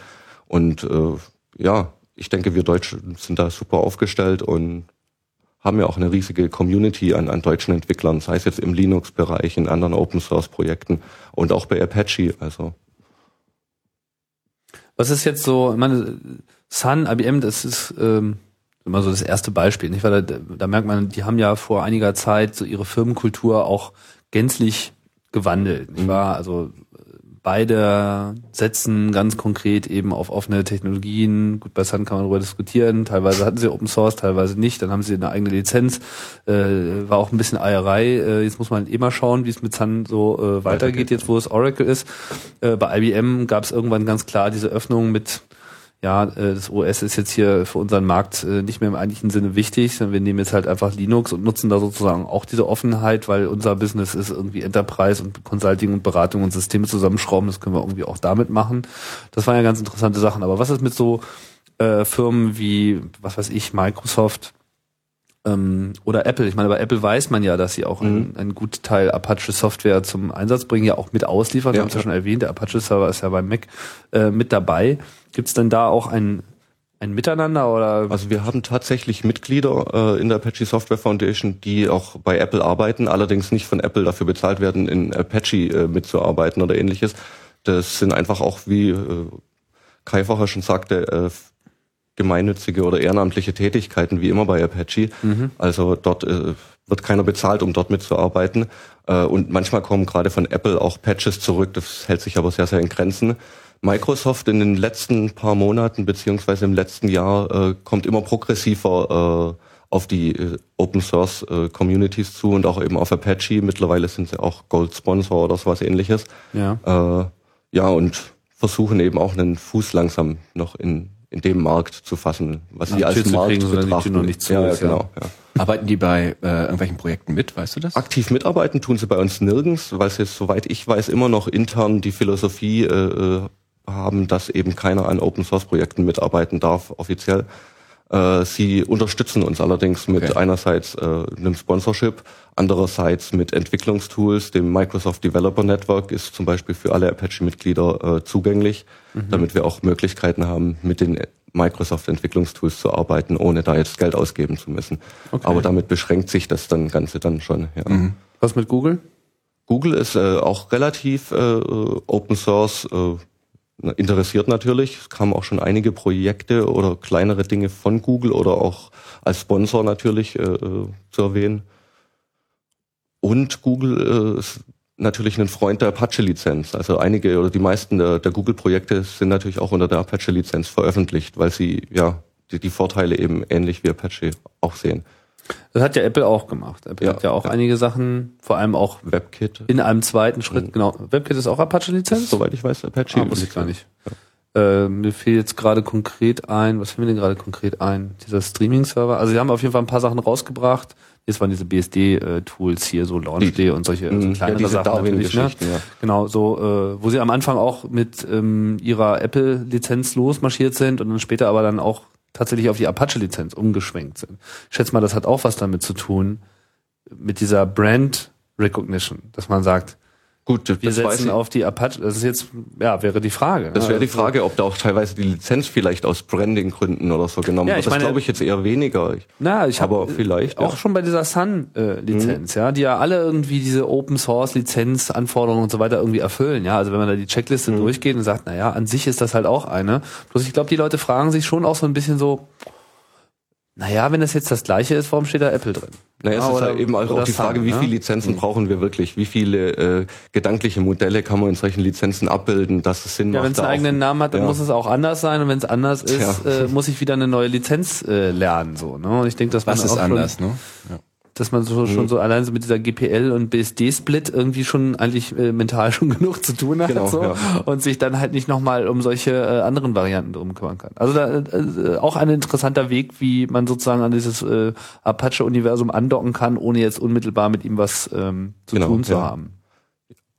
C: Und äh, ja, ich denke, wir Deutschen sind da super aufgestellt und haben ja auch eine riesige Community an, an deutschen Entwicklern, sei es jetzt im Linux-Bereich, in anderen Open-Source-Projekten und auch bei Apache. Also
A: Was ist jetzt so, ich meine, Sun, IBM, das ist ähm, immer so das erste Beispiel, nicht? Weil da, da merkt man, die haben ja vor einiger Zeit so ihre Firmenkultur auch gänzlich gewandelt, nicht wahr? Also beide setzen ganz konkret eben auf offene Technologien. Gut, bei Sun kann man darüber diskutieren. Teilweise hatten sie Open Source, teilweise nicht. Dann haben sie eine eigene Lizenz. Äh, war auch ein bisschen Eierei. Äh, jetzt muss man eh mal schauen, wie es mit Sun so äh, weitergeht, jetzt wo es Oracle ist. Äh, bei IBM gab es irgendwann ganz klar diese Öffnung mit ja, äh, das OS ist jetzt hier für unseren Markt äh, nicht mehr im eigentlichen Sinne wichtig, sondern wir nehmen jetzt halt einfach Linux und nutzen da sozusagen auch diese Offenheit, weil unser Business ist irgendwie Enterprise und Consulting und Beratung und Systeme zusammenschrauben, das können wir irgendwie auch damit machen. Das waren ja ganz interessante Sachen. Aber was ist mit so äh, Firmen wie, was weiß ich, Microsoft ähm, oder Apple? Ich meine, bei Apple weiß man ja, dass sie auch einen, einen guten Teil Apache Software zum Einsatz bringen, ja auch mit ausliefern. Wir
C: Ja.
A: haben es ja schon erwähnt, der Apache Server ist ja beim Mac äh, mit dabei. Gibt es denn da auch ein, ein Miteinander oder
C: Also wir haben tatsächlich Mitglieder äh, in der Apache Software Foundation, die auch bei Apple arbeiten, allerdings nicht von Apple dafür bezahlt werden, in Apache äh, mitzuarbeiten oder ähnliches. Das sind einfach auch, wie äh, Kai vorher schon sagte, äh, gemeinnützige oder ehrenamtliche Tätigkeiten, wie immer bei Apache. Also dort äh, wird keiner bezahlt, um dort mitzuarbeiten. Äh, und manchmal kommen gerade von Apple auch Patches zurück, das hält sich aber sehr, sehr in Grenzen. Microsoft in den letzten paar Monaten beziehungsweise im letzten Jahr äh, kommt immer progressiver äh, auf die äh, Open Source äh, Communities zu und auch eben auf Apache. Mittlerweile sind sie auch Gold Sponsor oder sowas ähnliches.
A: Ja.
C: Äh, ja, und versuchen eben auch einen Fuß langsam noch in, in dem Markt zu fassen, was
A: Ja,
C: sie als Markt
A: kriegen,
C: betrachten.
A: noch nicht zu
C: ja, ja,
A: ist, ja.
C: genau. Ja.
B: Arbeiten die bei äh, irgendwelchen Projekten mit, weißt du das?
C: Aktiv mitarbeiten tun sie bei uns nirgends, weil sie, soweit ich weiß, immer noch intern die Philosophie äh, äh, haben, dass eben keiner an Open Source Projekten mitarbeiten darf, offiziell. Äh, sie unterstützen uns allerdings mit
B: Okay.
C: einerseits äh, einem Sponsorship, andererseits mit Entwicklungstools. Dem Microsoft Developer Network ist zum Beispiel für alle Apache-Mitglieder äh, zugänglich, damit wir auch Möglichkeiten haben, mit den Microsoft Entwicklungstools zu arbeiten, ohne da jetzt Geld ausgeben zu müssen.
A: Okay.
C: Aber damit beschränkt sich das dann Ganze dann schon. Ja.
A: Was mit Google?
C: Google ist äh, auch relativ äh, Open Source äh, interessiert natürlich. Es kamen auch schon einige Projekte oder kleinere Dinge von Google oder auch als Sponsor natürlich äh, äh, zu erwähnen. Und Google äh, ist natürlich ein Freund der Apache-Lizenz. Also einige oder die meisten der, der Google-Projekte sind natürlich auch unter der Apache-Lizenz veröffentlicht, weil sie ja die, die Vorteile eben ähnlich wie Apache auch sehen.
A: Das hat ja Apple auch gemacht. Apple
C: Ja,
A: hat ja auch
C: ja.
A: einige Sachen, vor allem auch
C: WebKit,
A: in einem zweiten Schritt, genau. WebKit ist auch Apache-Lizenz?
C: soweit ich weiß, Apache.
A: Ah, wusste ich gar nicht. Äh, mir fehlt jetzt gerade konkret ein, was fällt mir denn gerade konkret ein? Dieser Streaming-Server. Also sie haben auf jeden Fall ein paar Sachen rausgebracht. Jetzt waren diese BSD-Tools hier, so LaunchD und solche so
C: Mhm.
A: kleinere
C: Ja,
A: Sachen natürlich. Ne?
C: Ja.
A: Genau, so, äh, wo sie am Anfang auch mit ähm, ihrer Apple-Lizenz losmarschiert sind und dann später aber dann auch tatsächlich auf die Apache-Lizenz umgeschwenkt sind. Ich schätze mal, das hat auch was damit zu tun, mit dieser Brand Recognition, dass man sagt,
C: Gut,
A: wir
C: das
A: setzen auf die Apache, das ist jetzt, ja, wäre die Frage.
C: Das
A: ne?
C: wäre die
A: Also,
C: Frage, ob da auch teilweise die Lizenz vielleicht aus Branding-Gründen oder so genommen
A: Ja,
C: wird. Das glaube ich jetzt eher weniger. Ich,
A: Na, ich habe
C: vielleicht,
A: auch
C: ja.
A: schon bei dieser Sun-Lizenz, ja, die ja alle irgendwie diese Open Source Lizenz Anforderungen und so weiter irgendwie erfüllen, ja. Also wenn man da die Checkliste
C: Mhm.
A: durchgeht und sagt, na ja, an sich ist das halt auch eine. Bloß ich glaube, die Leute fragen sich schon auch so ein bisschen so, naja, wenn das jetzt das gleiche ist, warum steht da Apple drin?
C: naja, es
A: Ja,
C: ist
A: oder-
C: halt eben auch die Frage,
A: Sun,
C: wie
A: ne?
C: viele Lizenzen brauchen wir wirklich? Wie viele äh, gedankliche Modelle kann man in solchen Lizenzen abbilden, dass es Sinn
A: Ja,
C: macht?
A: wenn es einen eigenen Namen hat, dann
C: ja.
A: muss es auch anders sein und wenn es anders ist,
C: Ja.
A: äh, muss ich wieder eine neue Lizenz äh, lernen, so, ne? Und ich denke, dass man
B: Was ist
A: auch schon-
B: anders, ne?
A: Dass man so schon so allein so mit dieser GPL und BSD-Split irgendwie schon eigentlich äh, mental (laughs) schon genug zu tun hat
C: Genau,
A: so,
C: ja.
A: und sich dann halt nicht nochmal um solche äh, anderen Varianten drum kümmern kann. Also da äh, auch ein interessanter Weg, wie man sozusagen an dieses äh, Apache-Universum andocken kann, ohne jetzt unmittelbar mit ihm was ähm, zu
C: Genau,
A: tun zu
C: ja.
A: haben.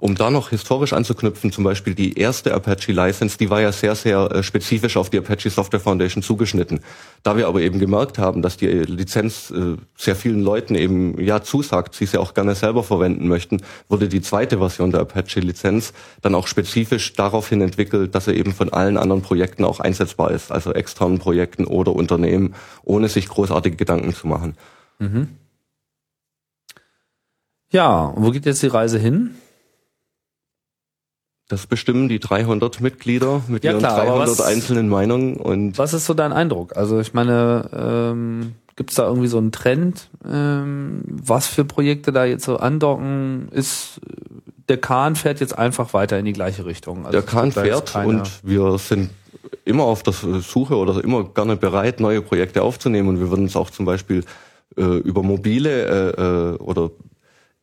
C: Um da noch historisch anzuknüpfen, zum Beispiel die erste Apache License, die war ja sehr, sehr äh, spezifisch auf die Apache Software Foundation zugeschnitten. Da wir aber eben gemerkt haben, dass die äh, Lizenz äh, sehr vielen Leuten eben ja zusagt, sie sie auch gerne selber verwenden möchten, wurde die zweite Version der Apache Lizenz dann auch spezifisch daraufhin entwickelt, dass er eben von allen anderen Projekten auch einsetzbar ist, also externen Projekten oder Unternehmen, ohne sich großartige Gedanken zu machen.
A: Ja, und wo geht jetzt die Reise hin?
C: Das bestimmen die 300 Mitglieder mit
A: Ja,
C: ihren
A: klar, aber
C: 300
A: was-
C: einzelnen Meinungen und
A: Was ist so dein Eindruck? Also ich meine, ähm, gibt es da irgendwie so einen Trend, ähm, was für Projekte da jetzt so andocken? Ist der Kahn fährt jetzt einfach weiter in die gleiche Richtung? Also
C: der Kahn fährt und wir sind immer auf der Suche oder immer gerne bereit, neue Projekte aufzunehmen und wir würden uns auch zum Beispiel äh, über mobile äh, äh, oder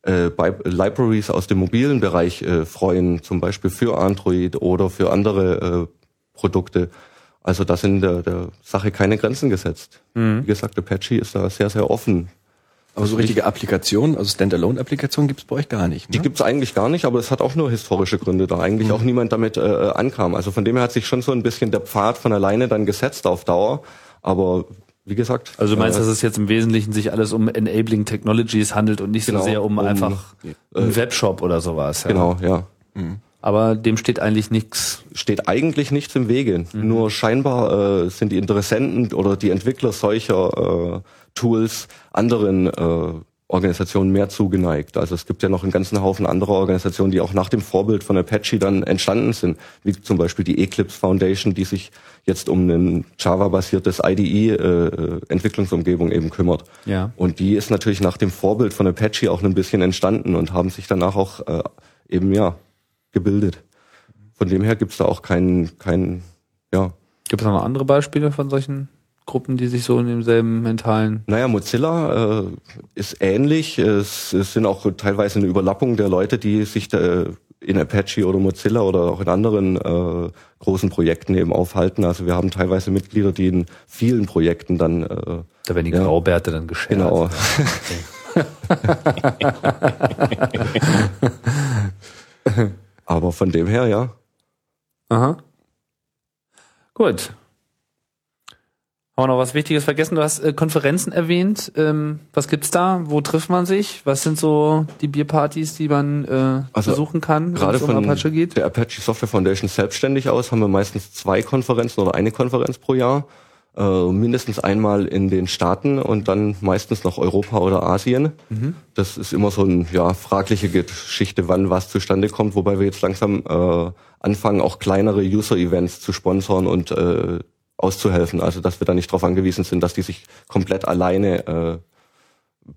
C: äh, Libraries aus dem mobilen Bereich äh, freuen, zum Beispiel für Android oder für andere äh, Produkte. Also da sind der, der Sache keine Grenzen gesetzt.
A: Mhm.
C: Wie gesagt, Apache ist da sehr, sehr offen.
B: Aber so richtige Applikationen, also Standalone-Applikationen gibt's bei euch gar nicht.
C: Die
B: Ne?
C: gibt's eigentlich gar nicht, aber es hat auch nur historische Gründe, da eigentlich
A: Mhm.
C: auch niemand damit äh, ankam. Also von dem her hat sich schon so ein bisschen der Pfad von alleine dann gesetzt auf Dauer. Aber wie gesagt.
A: Also du meinst,
C: äh,
A: dass es jetzt im Wesentlichen sich alles um Enabling Technologies handelt und nicht
C: Genau,
A: so sehr um,
C: um,
A: einfach einen Webshop oder sowas. Ja.
C: Genau, ja.
A: Aber dem steht eigentlich nichts.
C: Steht eigentlich nichts im Wege.
A: Mhm.
C: Nur scheinbar äh, sind die Interessenten oder die Entwickler solcher äh, Tools anderen äh, Organisationen mehr zugeneigt. Also es gibt ja noch einen ganzen Haufen anderer Organisationen, die auch nach dem Vorbild von Apache dann entstanden sind, wie zum Beispiel die Eclipse Foundation, die sich jetzt um ein Java-basiertes IDE-Entwicklungsumgebung eben kümmert.
A: Ja.
C: Und die ist natürlich nach dem Vorbild von Apache auch ein bisschen entstanden und haben sich danach auch äh, eben ja gebildet. Von dem her gibt's da auch keinen, keinen, ja,
A: Gibt es noch andere Beispiele von solchen Gruppen, die sich so in demselben mentalen.
C: Naja, Mozilla äh, ist ähnlich. Es, es sind auch teilweise eine Überlappung der Leute, die sich da in Apache oder Mozilla oder auch in anderen äh, großen Projekten eben aufhalten. Also wir haben teilweise Mitglieder, die in vielen Projekten dann äh,
A: Da werden die
C: Ja.
A: Graubärte dann geschert.
C: genau. (laughs) Aber von dem her, ja.
A: Aha. Gut. Haben wir noch was Wichtiges vergessen? Du hast äh, Konferenzen erwähnt. Ähm, was gibt's da? Wo trifft man sich? Was sind so die Bierpartys, die man äh,
C: Also,
A: besuchen kann,
C: Gerade
A: es um
C: von
A: Apache geht?
C: der Apache Software Foundation selbstständig aus haben wir meistens zwei Konferenzen oder eine Konferenz pro Jahr. Äh, mindestens einmal in den Staaten und dann meistens noch Europa oder Asien.
A: Mhm.
C: Das ist immer so eine ja, fragliche Geschichte, wann was zustande kommt, wobei wir jetzt langsam äh, anfangen, auch kleinere User-Events zu sponsern und äh, auszuhelfen. Also dass wir da nicht darauf angewiesen sind, dass die sich komplett alleine äh,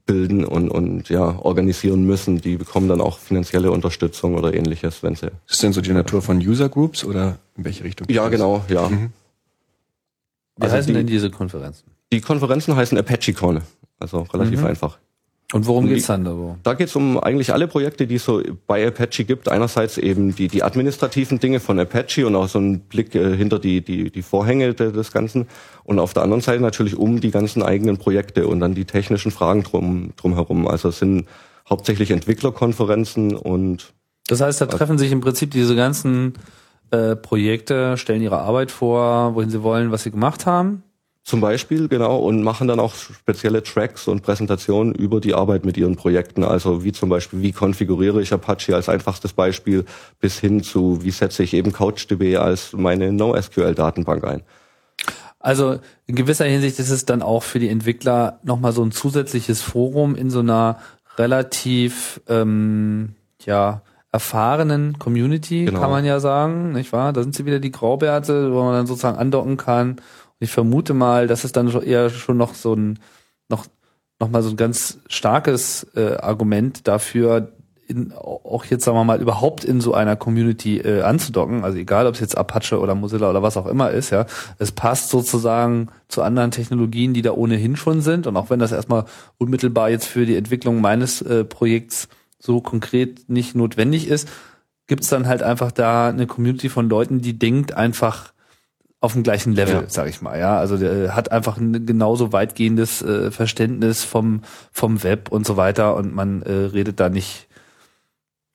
C: bilden und, und ja, organisieren müssen. Die bekommen dann auch finanzielle Unterstützung oder ähnliches, wenn sie.
B: Ist denn so die Natur von User Groups oder in welche Richtung?
C: Ja, genau, ja.
A: Wie
C: also
A: heißen
C: die-
A: denn diese Konferenzen?
C: Die Konferenzen heißen ApacheCon. Also relativ
A: Mhm.
C: einfach.
A: Und worum geht's dann da?
C: Da geht es um eigentlich alle Projekte, die es so bei Apache gibt. Einerseits eben die, die administrativen Dinge von Apache und auch so ein Blick äh, hinter die, die, die Vorhänge de, des Ganzen. Und auf der anderen Seite natürlich um die ganzen eigenen Projekte und dann die technischen Fragen drum, drumherum. Also es sind hauptsächlich Entwicklerkonferenzen und
A: Das heißt, da treffen sich im Prinzip diese ganzen äh, Projekte, stellen ihre Arbeit vor, wohin sie wollen, was sie gemacht haben.
C: Zum Beispiel, genau, und machen dann auch spezielle Tracks und Präsentationen über die Arbeit mit ihren Projekten. Also wie zum Beispiel, wie konfiguriere ich Apache als einfachstes Beispiel, bis hin zu, wie setze ich eben CouchDB als meine NoSQL-Datenbank ein.
A: Also in gewisser Hinsicht ist es dann auch für die Entwickler nochmal so ein zusätzliches Forum in so einer relativ ähm, ja erfahrenen Community,
C: Genau.
A: kann man ja sagen, nicht wahr? Da sind sie wieder die Graubärte, wo man dann sozusagen andocken kann. Ich vermute mal, dass es dann eher schon noch so ein noch noch mal so ein ganz starkes äh, Argument dafür, in, auch jetzt sagen wir mal überhaupt in so einer Community äh, anzudocken. Also egal, ob es jetzt Apache oder Mozilla oder was auch immer ist, ja, es passt sozusagen zu anderen Technologien, die da ohnehin schon sind. Und auch wenn das erstmal unmittelbar jetzt für die Entwicklung meines äh, Projekts so konkret nicht notwendig ist, gibt es dann halt einfach da eine Community von Leuten, die denkt einfach auf dem gleichen Level,
C: Ja.
A: sag ich mal, ja. Also der hat einfach ein genauso weitgehendes äh, Verständnis vom vom Web und so weiter und man äh, redet da nicht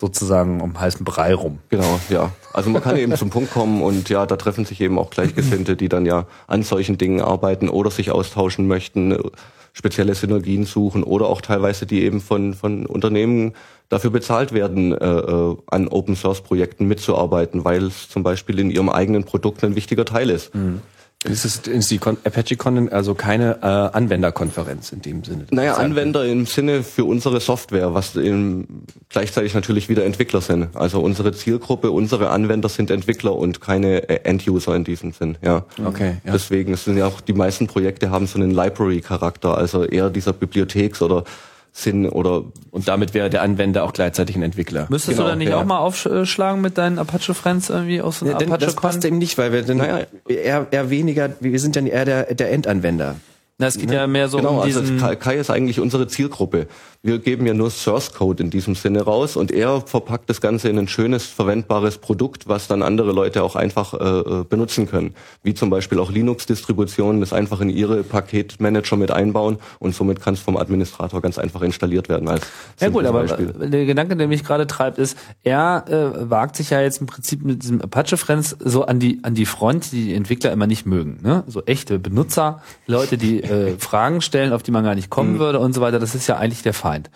A: sozusagen um heißen Brei rum.
C: Genau, ja. Also man kann eben zum Punkt kommen und ja, da treffen sich eben auch Gleichgesinnte, die dann ja an solchen Dingen arbeiten oder sich austauschen möchten, äh, spezielle Synergien suchen oder auch teilweise die eben von, von Unternehmen dafür bezahlt werden, äh, äh, an Open Source Projekten mitzuarbeiten, weil es zum Beispiel in ihrem eigenen Produkt ein wichtiger Teil ist.
B: Ist es ist die Con ApacheCon also keine äh, Anwenderkonferenz in dem Sinne?
C: Naja, Anwender im Sinne für unsere Software, was im, gleichzeitig natürlich wieder Entwickler sind. Also unsere Zielgruppe, unsere Anwender sind Entwickler und keine äh, End-User in diesem Sinn. Ja.
B: Okay, ja.
C: Deswegen es sind ja auch die meisten Projekte haben so einen Library-Charakter, also eher dieser Bibliotheks- oder Sinn oder
B: Und damit wäre der Anwender auch gleichzeitig ein Entwickler.
A: Müsstest
C: Genau,
A: du dann nicht
C: ja.
A: auch mal aufschlagen mit deinen Apache Friends irgendwie aus so
B: Ja,
A: einem
B: denn
A: Apache
B: das passt eben nicht, weil wir dann
C: Naja.
B: eher, eher weniger, wir sind dann eher der, der Endanwender.
A: Na, es geht ja mehr so
C: genau,
A: um
C: also
A: diesen
C: Kai, Kai ist eigentlich unsere Zielgruppe. Wir geben ja nur Source Code in diesem Sinne raus und er verpackt das Ganze in ein schönes, verwendbares Produkt, was dann andere Leute auch einfach äh, äh, benutzen können. Wie zum Beispiel auch Linux-Distributionen, das einfach in ihre Paketmanager mit einbauen und somit kann es vom Administrator ganz einfach installiert werden. Als
A: Ja gut, aber
C: Beispiel.
A: der Gedanke, der mich gerade treibt, ist, er äh, wagt sich ja jetzt im Prinzip mit diesem Apache Friends so an die an die Front, die die Entwickler immer nicht mögen. Ne? So echte Benutzer, Leute, die äh, (laughs) Fragen stellen, auf die man gar nicht kommen
C: Mhm.
A: würde und so weiter. Das ist ja eigentlich der Feind.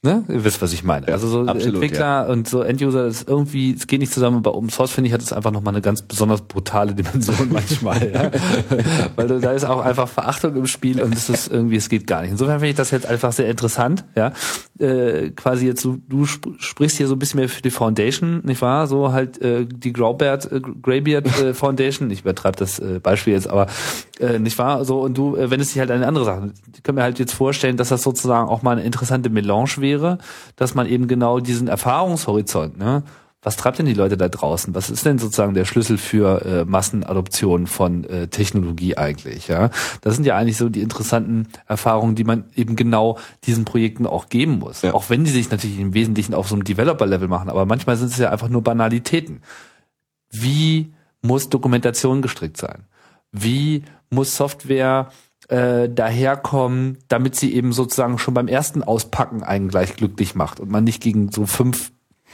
A: Ne? Ihr wisst, was ich meine. also so
B: absolut,
A: Entwickler und so End-User, ist irgendwie, es geht nicht zusammen. Bei Open Source finde ich, hat es einfach nochmal eine ganz besonders brutale (laughs) Dimension manchmal. ja? (laughs) Weil du, da ist auch einfach Verachtung im Spiel und es ist irgendwie, es geht gar nicht. Insofern finde ich das jetzt einfach sehr interessant. Ja, äh, quasi jetzt du, du sp sprichst hier so ein bisschen mehr für die Foundation, nicht wahr? So halt äh, die Graubeard, äh, Greybeard äh, (laughs) Foundation. Ich übertreibe das äh, Beispiel jetzt, aber äh, nicht wahr? So und du äh, wendest dich halt an eine andere Sache. Ich kann mir halt jetzt vorstellen, dass das sozusagen auch mal eine interessante Melange wäre, dass man eben genau diesen Erfahrungshorizont, ne? was treibt denn die Leute da draußen? Was ist denn sozusagen der Schlüssel für äh, Massenadoption von äh, Technologie eigentlich? Ja, das sind ja eigentlich so die interessanten Erfahrungen, die man eben genau diesen Projekten auch geben muss. Ja. Auch wenn die sich natürlich im Wesentlichen auf so einem Developer-Level machen, aber manchmal sind es ja einfach nur Banalitäten. Wie muss Dokumentation gestrickt sein? Wie muss Software äh, daherkommen, damit sie eben sozusagen schon beim ersten Auspacken einen gleich glücklich macht und man nicht gegen so fünf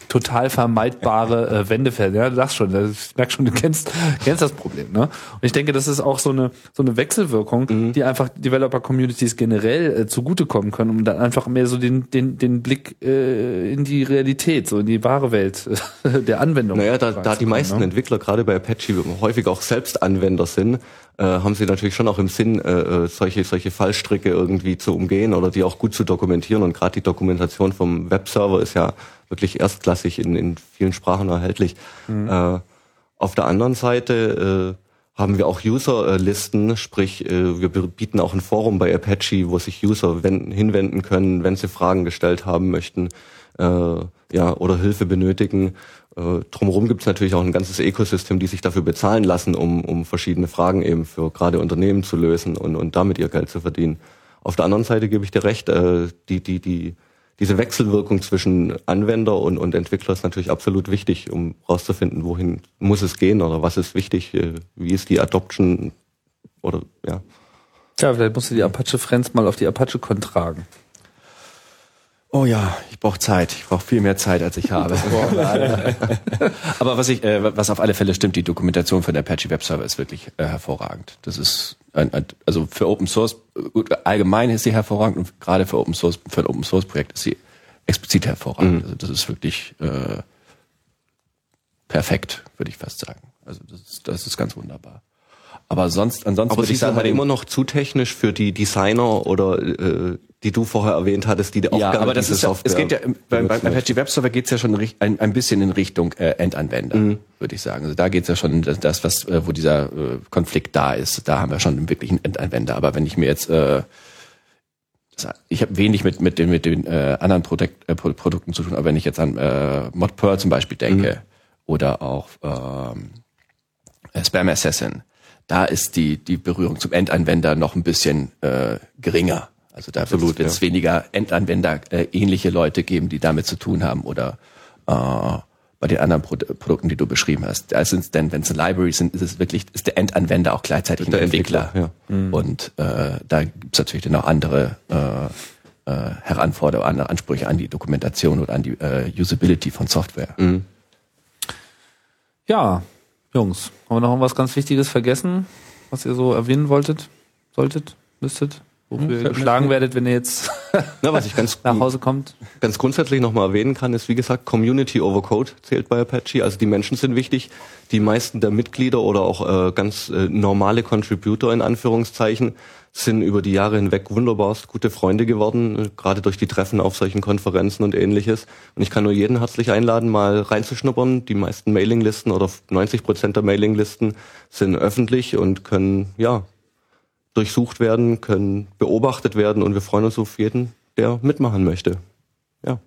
A: total vermeidbare äh, Wände fällt. Ja, du sagst schon, ich merke schon, du kennst, kennst das Problem. Ne? Und ich denke, das ist auch so eine so eine Wechselwirkung, mhm. die einfach Developer-Communities generell äh, zugutekommen können, um dann einfach mehr so den den den Blick äh, in die Realität, so in die wahre Welt äh, der Anwendung.
C: Naja, da, da die meisten ne? Entwickler gerade bei Apache häufig auch selbst Anwender sind, äh, haben sie natürlich schon auch im Sinn, äh, äh, solche, solche Fallstricke irgendwie zu umgehen oder die auch gut zu dokumentieren. Und gerade die Dokumentation vom Webserver ist ja wirklich erstklassig in, in vielen Sprachen erhältlich. Mhm. Äh, auf der anderen Seite äh, haben wir auch User-Listen, sprich äh, wir bieten auch ein Forum bei Apache, wo sich User wenden, hinwenden können, wenn sie Fragen gestellt haben möchten äh, ja, oder Hilfe benötigen. Äh, drumherum gibt es natürlich auch ein ganzes Ökosystem, die sich dafür bezahlen lassen, um, um verschiedene Fragen eben für gerade Unternehmen zu lösen und, und damit ihr Geld zu verdienen. Auf der anderen Seite gebe ich dir recht, äh, die, die, die, diese Wechselwirkung zwischen Anwender und, und Entwickler ist natürlich absolut wichtig, um rauszufinden, wohin muss es gehen oder was ist wichtig, äh, wie ist die Adoption oder ja.
A: Tja, vielleicht musst du die Apache Friends mal auf die ApacheCon tragen.
B: Oh ja, ich brauche Zeit. Ich brauche viel mehr Zeit, als ich habe. (laughs) (laughs) Aber was ich, äh, was auf alle Fälle stimmt, die Dokumentation von der Apache Web Server ist wirklich äh, hervorragend. Das ist ein, ein, also für Open Source allgemein ist sie hervorragend und gerade für Open Source für ein Open Source Projekt ist sie explizit hervorragend. Mhm. Also das ist wirklich äh, perfekt, würde ich fast sagen. Also das ist, das ist ganz wunderbar. Aber sonst, ansonsten
C: Aber sie sind halt immer noch zu technisch für die Designer oder äh, die du vorher erwähnt hattest, die auch
B: ja, aber das ist ja, es geht ja beim, beim Apache Web Server geht es ja schon ein, ein bisschen in Richtung äh, Endanwender, mhm. würde ich sagen. Also da geht es ja schon das, was äh, wo dieser äh, Konflikt da ist. Da haben wir schon wirklich einen Endanwender. Aber wenn ich mir jetzt äh, ich habe wenig mit mit den mit den äh, anderen Produkt, äh, Produkten zu tun, aber wenn ich jetzt an äh, ModPerl zum Beispiel denke mhm. oder auch ähm, Spam Assassin, da ist die die Berührung zum Endanwender noch ein bisschen äh, geringer. Also da wird es ja. weniger Endanwender äh, ähnliche Leute geben, die damit zu tun haben oder äh, bei den anderen Pro Produkten, die du beschrieben hast. Da sind denn, wenn es eine Library sind, ist es wirklich, ist der Endanwender auch gleichzeitig ein Entwickler. Entwickler ja. mhm. Und äh, da gibt es natürlich dann auch andere äh, äh, Heranforderungen, andere Ansprüche an die Dokumentation oder an die äh, Usability von Software. Mhm.
A: Ja, Jungs, haben wir noch was ganz Wichtiges vergessen, was ihr so erwähnen wolltet, solltet, müsstet? Wofür ihr geschlagen werdet, wenn ihr jetzt (laughs)
C: Na, was ich ganz (laughs)
A: nach Hause kommt.
C: Ganz grundsätzlich nochmal erwähnen kann, ist wie gesagt, Community over Code zählt bei Apache. Also die Menschen sind wichtig. Die meisten der Mitglieder oder auch äh, ganz äh, normale Contributor in Anführungszeichen sind über die Jahre hinweg wunderbar gute Freunde geworden, äh, gerade durch die Treffen auf solchen Konferenzen und ähnliches. Und ich kann nur jeden herzlich einladen, mal reinzuschnuppern. Die meisten Mailinglisten oder 90 Prozent der Mailinglisten sind öffentlich und können ja durchsucht werden, können beobachtet werden und wir freuen uns auf jeden, der mitmachen möchte. Ja.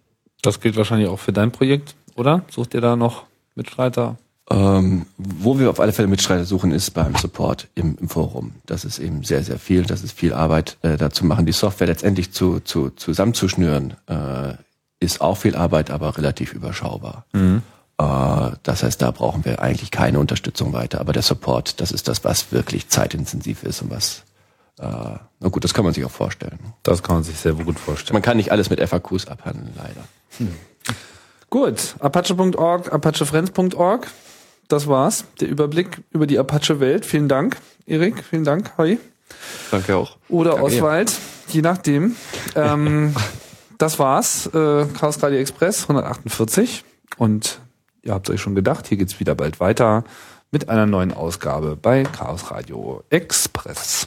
A: Das gilt wahrscheinlich auch für dein Projekt, oder? Sucht ihr da noch Mitstreiter?
B: Ähm, wo wir auf alle Fälle Mitstreiter suchen, ist beim Support im, im Forum. Das ist eben sehr, sehr viel. Das ist viel Arbeit äh, dazu machen. Die Software letztendlich zu, zu, zusammenzuschnüren, äh, ist auch viel Arbeit, aber relativ überschaubar. Mhm. Äh, das heißt, da brauchen wir eigentlich keine Unterstützung weiter. Aber der Support, das ist das, was wirklich zeitintensiv ist und was na gut, das kann man sich auch vorstellen.
A: Das kann man sich sehr gut vorstellen.
B: Man kann nicht alles mit FAQs abhandeln, leider. Hm.
A: Gut, apache.org, apachefriends.org. Das war's. Der Überblick über die Apache-Welt. Vielen Dank, Erik. Vielen Dank, Hoi.
C: Danke auch.
A: Oder
C: Danke
A: Oswald, je nachdem. ähm, (laughs) das war's. Äh, Chaos Radio Express 148. Und ihr habt euch schon gedacht, hier geht's wieder bald weiter mit einer neuen Ausgabe bei Chaos Radio Express.